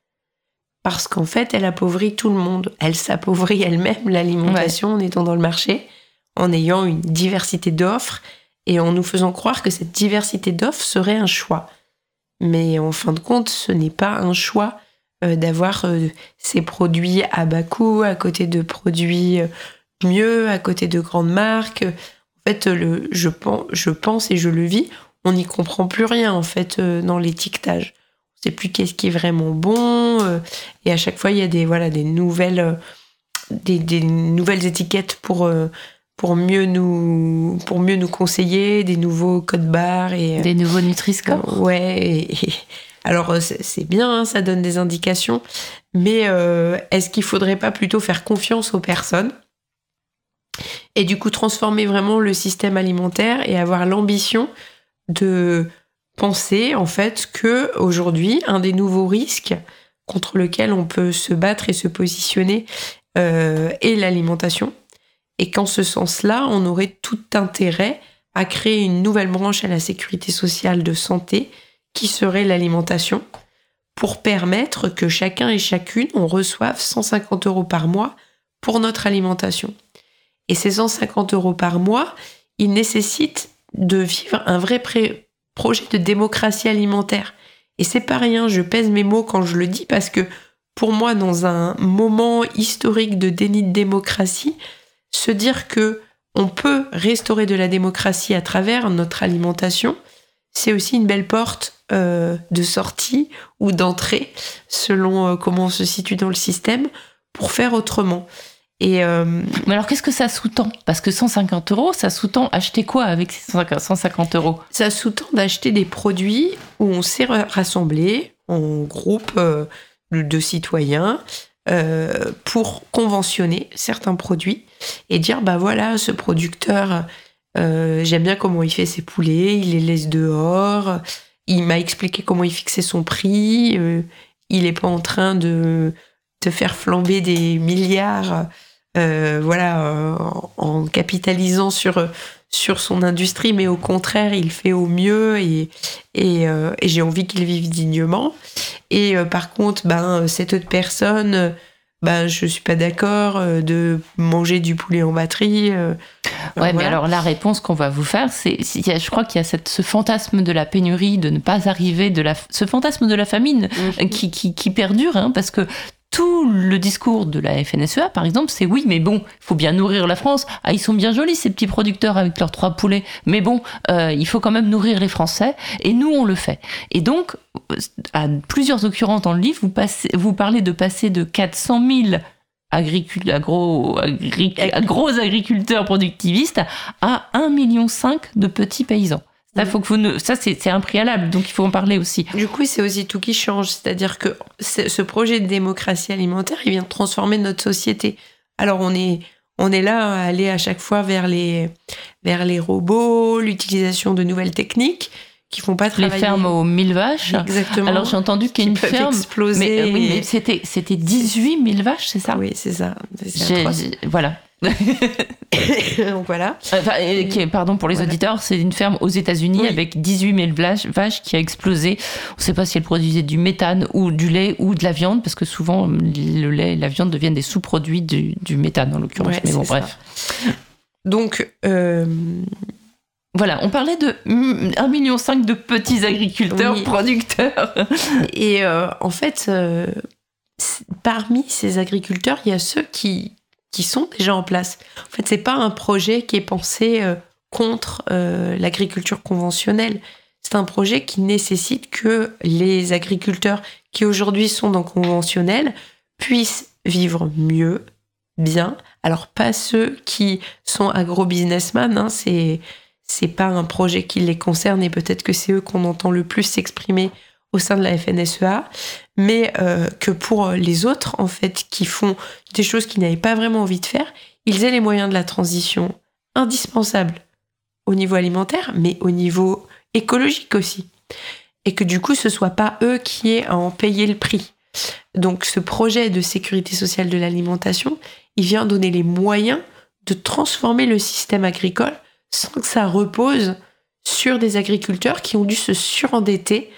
Parce qu'en fait, elle appauvrit tout le monde. Elle s'appauvrit elle-même, l'alimentation, en étant dans le marché, en ayant une diversité d'offres et en nous faisant croire que cette diversité d'offres serait un choix. Mais en fin de compte, ce n'est pas un choix euh, d'avoir euh, ces produits à bas coût à côté de produits euh, mieux, à côté de grandes marques. En fait, le, je, pense, je pense et je le vis, on n'y comprend plus rien en fait euh, dans l'étiquetage. Sait plus qu'est-ce qui est vraiment bon. euh, et à chaque fois, il y a des, voilà, des, nouvelles, euh, des, des nouvelles étiquettes pour, euh, pour, mieux nous, pour mieux nous conseiller, des nouveaux codes barres. Et, Des nouveaux Nutri-Score Ouais, et- et- alors c'est bien, hein, ça donne des indications, mais est-ce qu'il faudrait pas plutôt faire confiance aux personnes et du coup transformer vraiment le système alimentaire et avoir l'ambition de penser en fait que aujourd'hui un des nouveaux risques contre lequel on peut se battre et se positionner euh, est l'alimentation et qu'en ce sens-là on aurait tout intérêt à créer une nouvelle branche à la sécurité sociale de santé qui serait l'alimentation pour permettre que chacun et chacune on reçoive 150 euros par mois pour notre alimentation. Et ces 150 euros par mois, ils nécessitent de vivre un vrai pré- projet de démocratie alimentaire. Et c'est pas rien, je pèse mes mots quand je le dis parce que pour moi, dans un moment historique de déni de démocratie, se dire que on peut restaurer de la démocratie à travers notre alimentation, c'est aussi une belle porte euh, de sortie ou d'entrée, selon euh, comment on se situe dans le système, pour faire autrement. Et euh, Mais alors, qu'est-ce que ça sous-tend? Parce que 150 euros, ça sous-tend acheter quoi avec ces 150 euros? Ça sous-tend d'acheter des produits où on s'est ra- rassemblé en groupe euh, de citoyens euh, pour conventionner certains produits et dire bah voilà ce producteur j'aime bien comment il fait ses poulets il les laisse dehors il m'a expliqué comment il fixait son prix il est pas en train de te faire flamber des milliards euh, voilà euh, en, capitalisant sur sur son industrie mais au contraire il fait au mieux et et, euh, et j'ai envie qu'il vive dignement. Et euh, par contre ben cette autre personne euh, ben je suis pas d'accord euh, de manger du poulet en batterie euh, Ouais, mais alors la réponse qu'on va vous faire, c'est, je crois qu'il y a cette, ce fantasme de la pénurie, de ne pas arriver, de la, ce fantasme de la famine euh, qui, qui, qui perdure, hein, parce que tout le discours de la FNSEA, par exemple, c'est oui, mais bon, il faut bien nourrir la France. Ah, ils sont bien jolis ces petits producteurs avec leurs trois poulets, mais bon, euh, il faut quand même nourrir les Français, et nous on le fait. Et donc, à plusieurs occurrences dans le livre, vous, passez, vous parlez de passer de 400 000 agricul- agro, agri- gros agriculteurs productivistes à 1,5 million de petits paysans. Ça, faut que vous ne- ça c'est c'est un préalable, donc il faut en parler aussi. Du coup, c'est aussi tout qui change. C'est-à-dire que ce projet de démocratie alimentaire, il vient de transformer notre société. Alors, on est, on est là à aller à chaque fois vers les, vers les robots, l'utilisation de nouvelles techniques qui font pas Les travailler. fermes aux 1000 vaches. Exactement. Alors j'ai entendu qu'il y a une ferme. exploser. Mais, euh, oui, mais c'était c'était 18 000 vaches, c'est ça? Oui, c'est ça. Voilà. Donc voilà. Enfin, et qui est- pardon pour les Voilà. auditeurs, c'est une ferme aux États-Unis Oui. avec 18 000 vaches, qui a explosé. On ne sait pas si elle produisait du méthane ou du lait ou de la viande, parce que souvent le lait et la viande deviennent des sous-produits du, du méthane en l'occurrence. Ouais, Mais bon, ça. bref. Donc, euh, Voilà, on parlait de mm, 1,5 million de petits agriculteurs Oui. producteurs. Et euh, en fait, euh, parmi ces agriculteurs, il y a ceux qui, qui sont déjà en place. En fait, c'est pas un projet qui est pensé euh, contre euh, l'agriculture conventionnelle. C'est un projet qui nécessite que les agriculteurs qui aujourd'hui sont dans conventionnel puissent vivre mieux, bien. Alors pas ceux qui sont agro-businessmen, hein, c'est c'est pas un projet qui les concerne et peut-être que c'est eux qu'on entend le plus s'exprimer au sein de la FNSEA, mais euh, que pour les autres, en fait, qui font des choses qu'ils n'avaient pas vraiment envie de faire, ils aient les moyens de la transition indispensables au niveau alimentaire, mais au niveau écologique aussi. Et que du coup, ce soit pas eux qui aient à en payer le prix. Donc ce projet de sécurité sociale de l'alimentation, il vient donner les moyens de transformer le système agricole sans que ça repose sur des agriculteurs qui ont dû se surendetter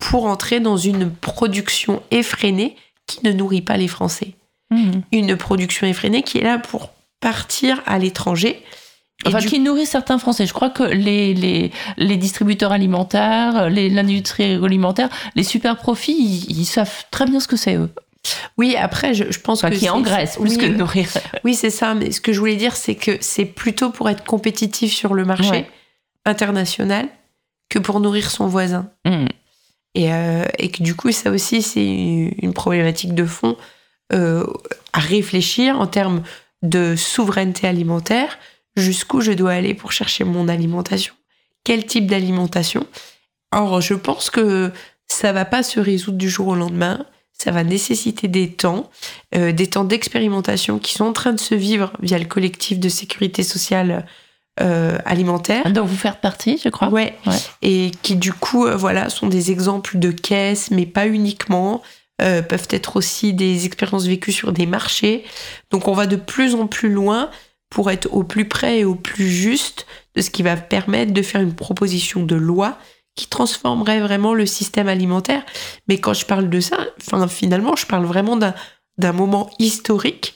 pour entrer dans une production effrénée qui ne nourrit pas les Français. Mhm. Une production effrénée qui est là pour partir à l'étranger. Enfin, du- qui nourrit certains Français. Je crois que les, les, les distributeurs alimentaires, l'industrie agroalimentaire, les super profits, ils, ils savent très bien ce que c'est eux. Oui, après, je, je pense Enfin, que qui engraissent plus oui, que de nourrir. Oui, c'est ça. Mais ce que je voulais dire, c'est que c'est plutôt pour être compétitif sur le marché Ouais. international que pour nourrir son voisin. Mhm. Et, euh, et que du coup, ça aussi, c'est une problématique de fond euh, à réfléchir en termes de souveraineté alimentaire. Jusqu'où je dois aller pour chercher mon alimentation Quel type d'alimentation? Or, je pense que ça va pas se résoudre du jour au lendemain. Ça va nécessiter des temps, euh, des temps d'expérimentation qui sont en train de se vivre via le collectif de sécurité sociale euh, alimentaire. dont vous faites partie, je crois. Ouais. Ouais. Et qui du coup, euh, voilà, sont des exemples de caisses, mais pas uniquement. Euh, peuvent être aussi des expériences vécues sur des marchés. Donc on va de plus en plus loin pour être au plus près et au plus juste de ce qui va permettre de faire une proposition de loi qui transformerait vraiment le système alimentaire. Mais quand je parle de ça, finalement, je parle vraiment d'un moment historique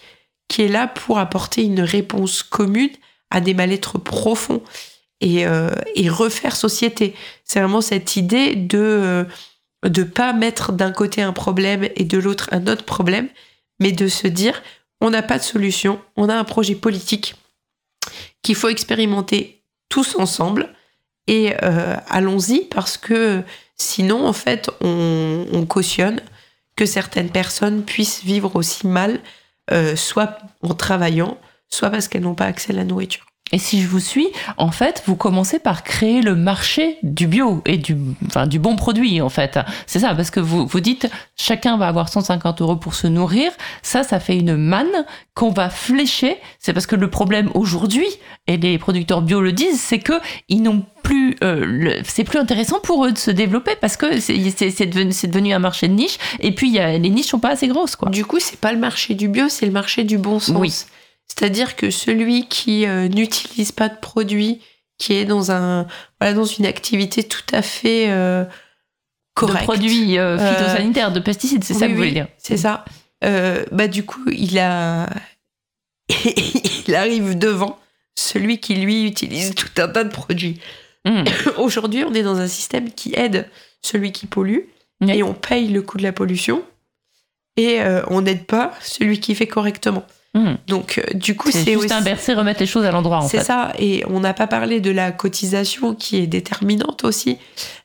qui est là pour apporter une réponse commune à des mal-être profonds et, euh, et refaire société. C'est vraiment cette idée de euh, de pas mettre d'un côté un problème et de l'autre un autre problème, mais de se dire on n'a pas de solution, on a un projet politique qu'il faut expérimenter tous ensemble et euh, allons-y parce que sinon en fait on, on cautionne que certaines personnes puissent vivre aussi mal, euh, soit en travaillant, soit parce qu'elles n'ont pas accès à la nourriture. Et si je vous suis, en fait, vous commencez par créer le marché du bio et du, enfin, du bon produit, en fait. C'est ça, parce que vous, vous dites, chacun va avoir 150 euros pour se nourrir. Ça, ça fait une manne qu'on va flécher. C'est parce que le problème aujourd'hui, et les producteurs bio le disent, c'est que ils n'ont plus, euh, c'est plus intéressant pour eux de se développer parce que c'est devenu, un marché de niche. Et puis, il y a, les niches sont pas assez grosses, quoi. Du coup, c'est pas le marché du bio, c'est le marché du bon sens. Oui. C'est-à-dire que celui qui euh, n'utilise pas de produits, qui est dans un voilà dans une activité tout à fait euh, De correcte, produits euh, phytosanitaires, de pesticides, c'est ça que vous voulez dire. C'est ça. Bah du coup, il a, il arrive devant celui qui lui utilise tout un tas de produits. Mmh. Aujourd'hui, on est dans un système qui aide celui qui pollue et on paye le coût de la pollution et on n'aide pas celui qui fait correctement. Mmh. Donc euh, du coup, C'est c'est juste aussi inverser, remettre les choses à l'endroit, en c'est ça, et on n'a pas parlé de la cotisation qui est déterminante aussi.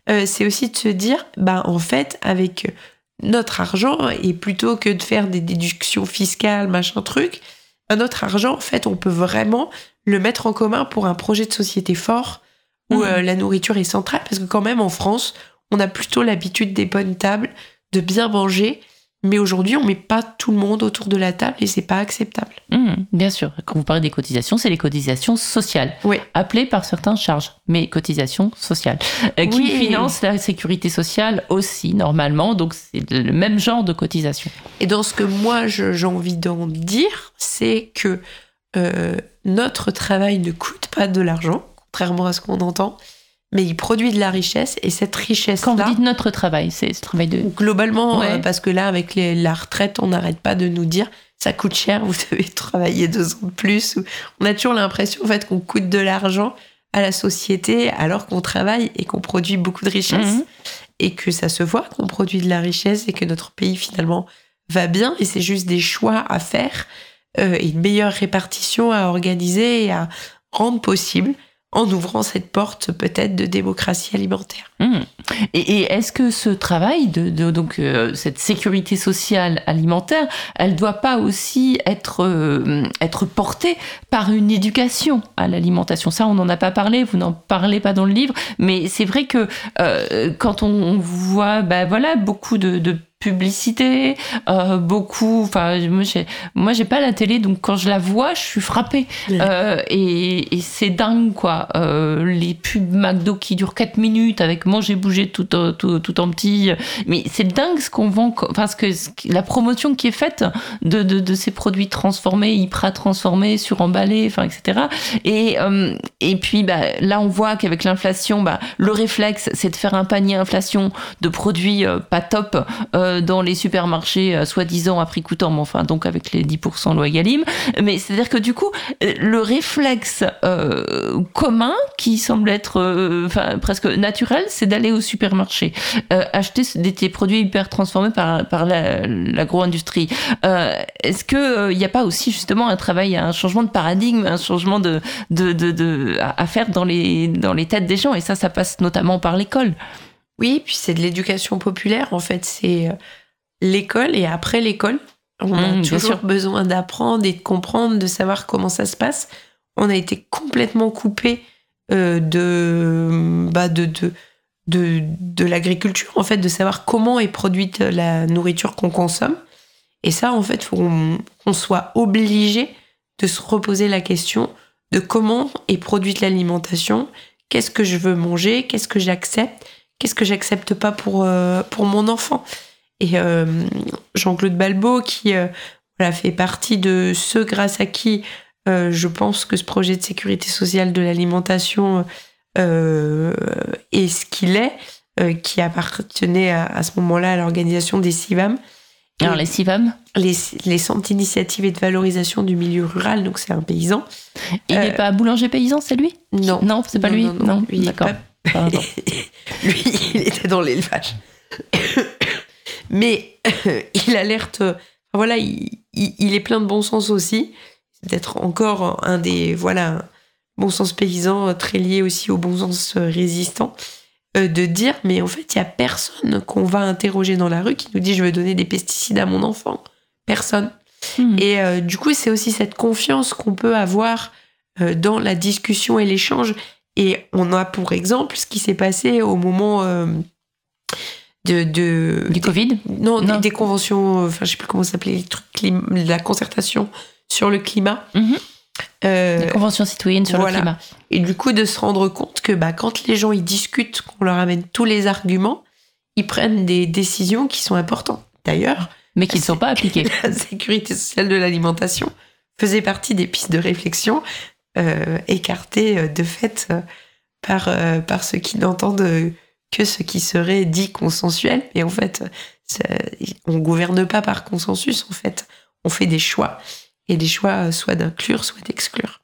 Euh, c'est aussi de se dire, bah en fait, avec notre argent, et plutôt que de faire des déductions fiscales, machin truc, bah, notre argent, en fait, on peut vraiment le mettre en commun pour un projet de société fort où Mhm. euh, la nourriture est centrale, parce que quand même en France, on a plutôt l'habitude des bonnes tables, de bien manger. Mais aujourd'hui, on met pas tout le monde autour de la table et c'est pas acceptable. Mmh, bien sûr. Quand vous parlez des cotisations, c'est les cotisations sociales, Oui. appelées par certains charges, mais cotisations sociales, euh, qui Oui. financent la sécurité sociale aussi, normalement. Donc, c'est le même genre de cotisation. Et dans ce que moi j'ai envie d'en dire, c'est que euh, notre travail ne coûte pas de l'argent, contrairement à ce qu'on entend, mais il produit de la richesse et cette Quand vous dites notre travail, c'est ce travail de... globalement, Ouais. euh, parce que là avec les- la retraite, on n'arrête pas de nous dire ça coûte cher, vous devez travailler deux ans de plus. On a toujours l'impression en fait qu'on coûte de l'argent à la société alors qu'on travaille et qu'on produit beaucoup de richesse Mhm. et que ça se voit qu'on produit de la richesse et que notre pays finalement va bien et c'est juste des choix à faire euh, et une meilleure répartition à organiser et à rendre possible en ouvrant cette porte peut-être de démocratie alimentaire. Mmh. Et, et est-ce que ce travail de, de- donc euh, cette sécurité sociale alimentaire, elle doit pas aussi être euh, être portée par une éducation à l'alimentation? Ça, on n'en a pas parlé, vous n'en parlez pas dans le livre, mais c'est vrai que euh, quand on voit, bah voilà, beaucoup de, de publicité, euh, beaucoup. Enfin, moi, j'ai, pas la télé, donc quand je la vois, je suis frappée. Euh, et, et c'est dingue, quoi. Euh, les pubs McDo qui durent 4 minutes avec manger, bouger tout, en- tout, tout en petit. Mais c'est dingue ce qu'on vend, parce que la promotion qui est faite de, de, de ces produits transformés, hyper transformés, suremballés, enfin, etc. Et, euh, et puis, bah, là, on voit qu'avec l'inflation, bah, le réflexe, c'est de faire un panier inflation de produits euh, pas top euh, dans les supermarchés, soi-disant à prix coûtant, mais enfin, donc avec les 10% loi Galim. Mais c'est-à-dire que du coup, le réflexe commun, qui semble être presque naturel, c'est d'aller au supermarché, euh, acheter des, des produits hyper transformés par, par la- l'agro-industrie. Euh, Est-ce qu'il n'y a pas aussi justement un travail, un changement de paradigme, un changement de, de, de, de- à faire dans les, dans les têtes des gens? Et ça, ça passe notamment par l'école. Oui, puis c'est de l'éducation populaire en fait, c'est euh, l'école et après l'école. On a Mmh, toujours besoin d'apprendre et de comprendre, de savoir comment ça se passe. On a été complètement coupé euh, de, bah, de, de, de, de l'agriculture, en fait, de savoir comment est produite la nourriture qu'on consomme. Et ça, en fait, faut qu'on soit obligé de se reposer la question de comment est produite l'alimentation, qu'est-ce que je veux manger, qu'est-ce que j'accepte, qu'est-ce que j'accepte pas pour, euh, pour mon enfant? Et euh, Jean-Claude Balbo, qui euh, fait partie de ceux grâce à qui euh, je pense que ce projet de sécurité sociale de l'alimentation euh, est ce qu'il est, euh, qui appartenait à, à ce moment-là à l'organisation des CIVAM. Et Alors, les CIVAM, les, les centres d'initiative et de valorisation du milieu rural, donc c'est un paysan. il Euh, n'est pas boulanger paysan, c'est lui? Non. Non, c'est pas Non, lui? non, non, d'accord. pas-. Lui, il était dans l'élevage. Mais euh, il alerte. Voilà, il, il- il est plein de bon sens aussi. C'est peut-être encore un des. Voilà, bon sens paysan euh, très lié aussi au bon sens euh, résistant. euh, de dire, mais en fait, il y a personne qu'on va interroger dans la rue qui nous dit je veux donner des pesticides à mon enfant. Personne. Hmm. Et euh, du coup, c'est aussi cette confiance qu'on peut avoir euh, dans la discussion et l'échange. Et on a pour exemple ce qui s'est passé au moment euh, de, de Du Covid? Non, Non. Des, des conventions, enfin je sais plus comment ça s'appelait, les trucs clim- la concertation sur le climat. Mhm. Euh, La Convention citoyenne sur voilà. le climat. et du coup de se rendre compte que bah, quand les gens ils discutent, qu'on leur amène tous les arguments, ils prennent des décisions qui sont importantes. D'ailleurs, Mais qui ne sont pas appliquées. la sécurité sociale de l'alimentation faisait partie des pistes de réflexion euh, écartées euh, de fait euh, par, euh, par ceux qui n'entendent que ce qui serait dit consensuel. Et en fait, ça- on gouverne pas par consensus, en fait. On fait des choix. Et les choix, euh, soit d'inclure, soit d'exclure.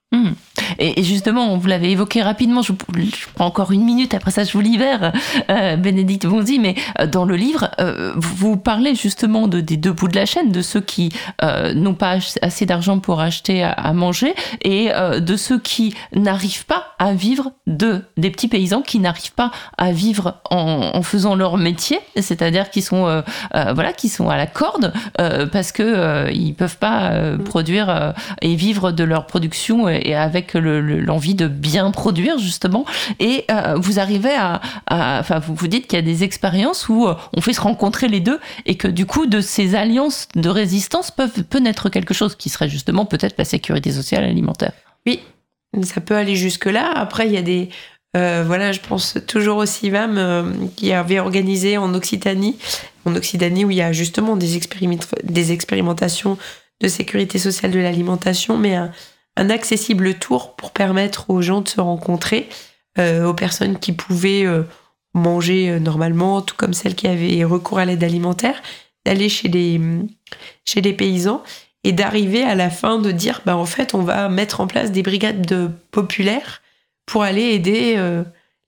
Et et justement, vous l'avez évoqué rapidement, je, je prends encore une minute, après ça je vous libère, euh, Bénédicte Bondy, mais euh, dans le livre, euh, vous parlez justement de, des deux bouts de la chaîne, de ceux qui euh, n'ont pas assez d'argent pour acheter à, à manger et de ceux qui n'arrivent pas à vivre de, des petits paysans qui n'arrivent pas à vivre en, en faisant leur métier, c'est-à-dire qui sont, voilà, qui sont à la corde parce que ils peuvent pas euh, produire et vivre de leur production et, et avec le- le- l'envie de bien produire justement. Et euh, vous arrivez à, enfin vous vous dites qu'il y a des expériences où euh, on fait se rencontrer les deux et que du coup de ces alliances de résistance peuvent peut naître quelque chose qui serait justement peut-être la sécurité sociale alimentaire. Ça peut aller jusque-là. Après, il y a des. euh, voilà, je pense toujours au CIVAM qui avait organisé en Occitanie, en Occitanie où il y a justement des, des expérimentations de sécurité sociale de l'alimentation, mais un accessible tour pour permettre aux gens de se rencontrer, euh, aux personnes qui pouvaient euh, manger euh, normalement, tout comme celles qui avaient recours à l'aide alimentaire, d'aller chez les, chez les paysans et d'arriver à la fin de dire bah en fait on va mettre en place des brigades de populaires pour aller aider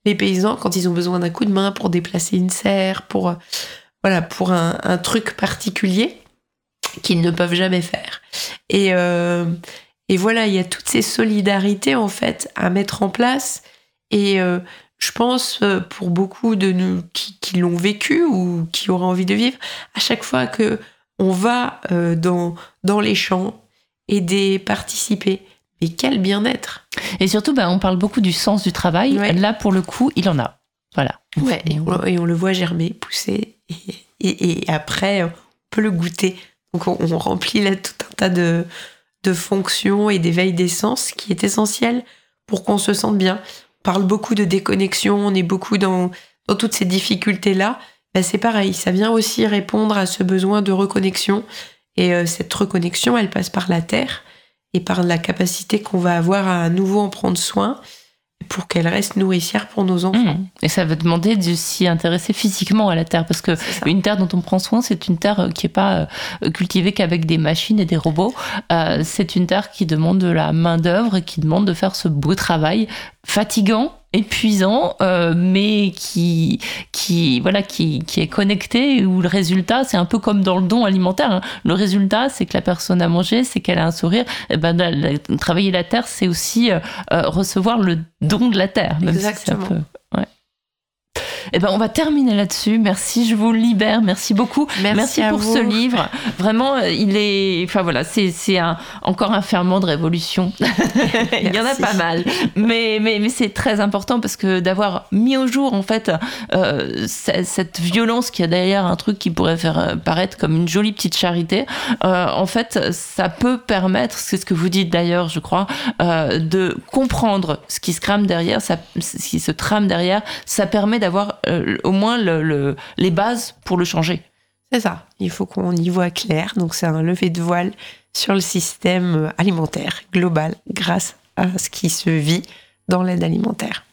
les paysans quand ils ont besoin d'un coup de main pour déplacer une serre pour voilà pour un, un truc particulier qu'ils ne peuvent jamais faire. Et et voilà il y a toutes ces solidarités en fait à mettre en place et euh, je pense euh, pour beaucoup de nous qui, qui l'ont vécu ou qui auraient envie de vivre à chaque fois que on va euh, dans, dans les champs, aider, participer. Mais quel bien-être Et surtout, bah, on parle beaucoup du sens du travail. Ouais. Là, pour le coup, il en a. Voilà. ouais, et, on, et on le voit germer, pousser, et, et- et après, on peut le goûter. Donc on, on remplit là tout un tas de, de fonctions et d'éveil d'essence qui est essentiel pour qu'on se sente bien. On parle beaucoup de déconnexion, on est beaucoup dans, dans toutes ces difficultés-là. Ben, c'est pareil, ça vient aussi répondre à ce besoin de reconnexion. Et euh, cette reconnexion, elle passe par la terre et par la capacité qu'on va avoir à à nouveau en prendre soin pour qu'elle reste nourricière pour nos enfants. Mmh. Et ça veut demander de s'y intéresser physiquement à la terre, parce que une terre dont on prend soin, c'est une terre euh, qui n'est pas euh, cultivée qu'avec des machines et des robots. Euh, c'est une terre qui demande de la main d'œuvre et qui demande de faire ce beau travail fatigant, épuisant, euh, mais qui, qui, voilà, qui, qui est connecté. Où le résultat, c'est un peu comme dans le don alimentaire. hein. Le résultat, c'est que la personne a mangé, c'est qu'elle a un sourire. Et ben, la- la- travailler la terre, c'est aussi euh, euh, recevoir le don de la terre. Si Exactement. peu- ouais. Eh ben, on va terminer là-dessus. Merci, je vous libère. Merci beaucoup. Merci à pour vous. ce livre. Vraiment, euh, il est, enfin voilà, c'est un, encore un ferment de révolution. il y en a pas mal, mais mais, mais c'est très important parce que d'avoir mis au jour en fait euh, ce- cette violence qui a derrière un truc qui pourrait faire euh, paraître comme une jolie petite charité. euh, en fait, ça peut permettre, c'est ce que vous dites d'ailleurs, je crois, euh, de comprendre ce qui se crame derrière, ça, ce qui se trame derrière. Ça permet d'avoir euh, au moins le- le- les bases pour le changer. C'est ça. Il faut qu'on y voit clair. Donc, c'est un lever de voile sur le système alimentaire global grâce à ce qui se vit dans l'aide alimentaire.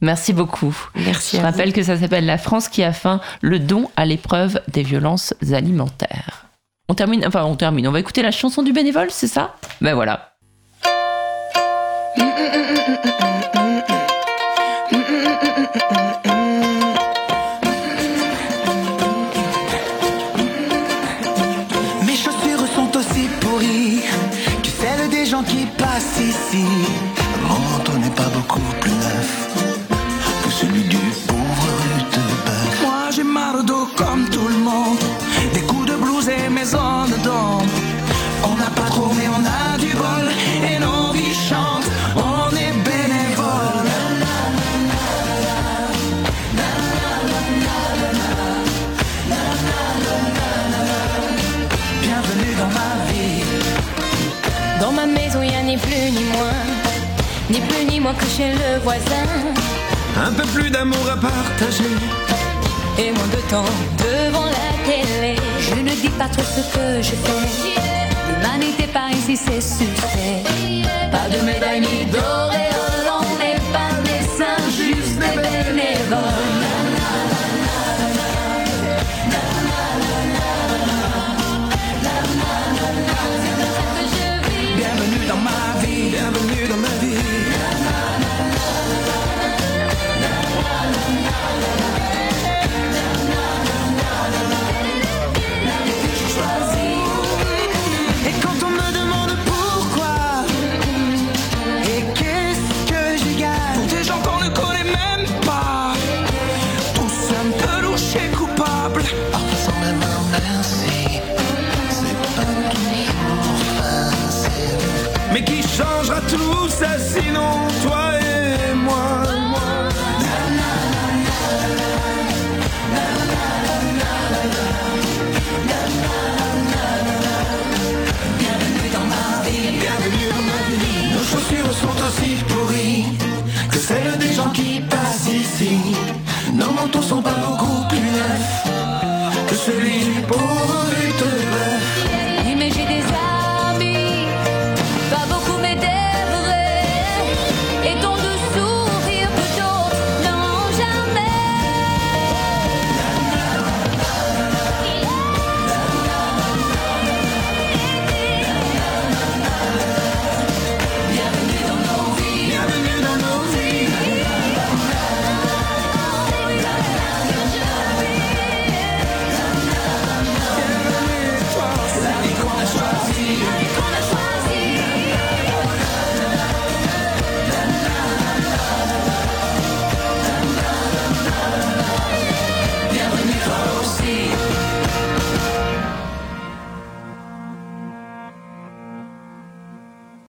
Merci beaucoup. Merci Je à rappelle que ça s'appelle La France qui a faim, le don à l'épreuve des violences alimentaires. On termine, enfin on termine, on va écouter la chanson du bénévole, c'est ça? Ben voilà. Mes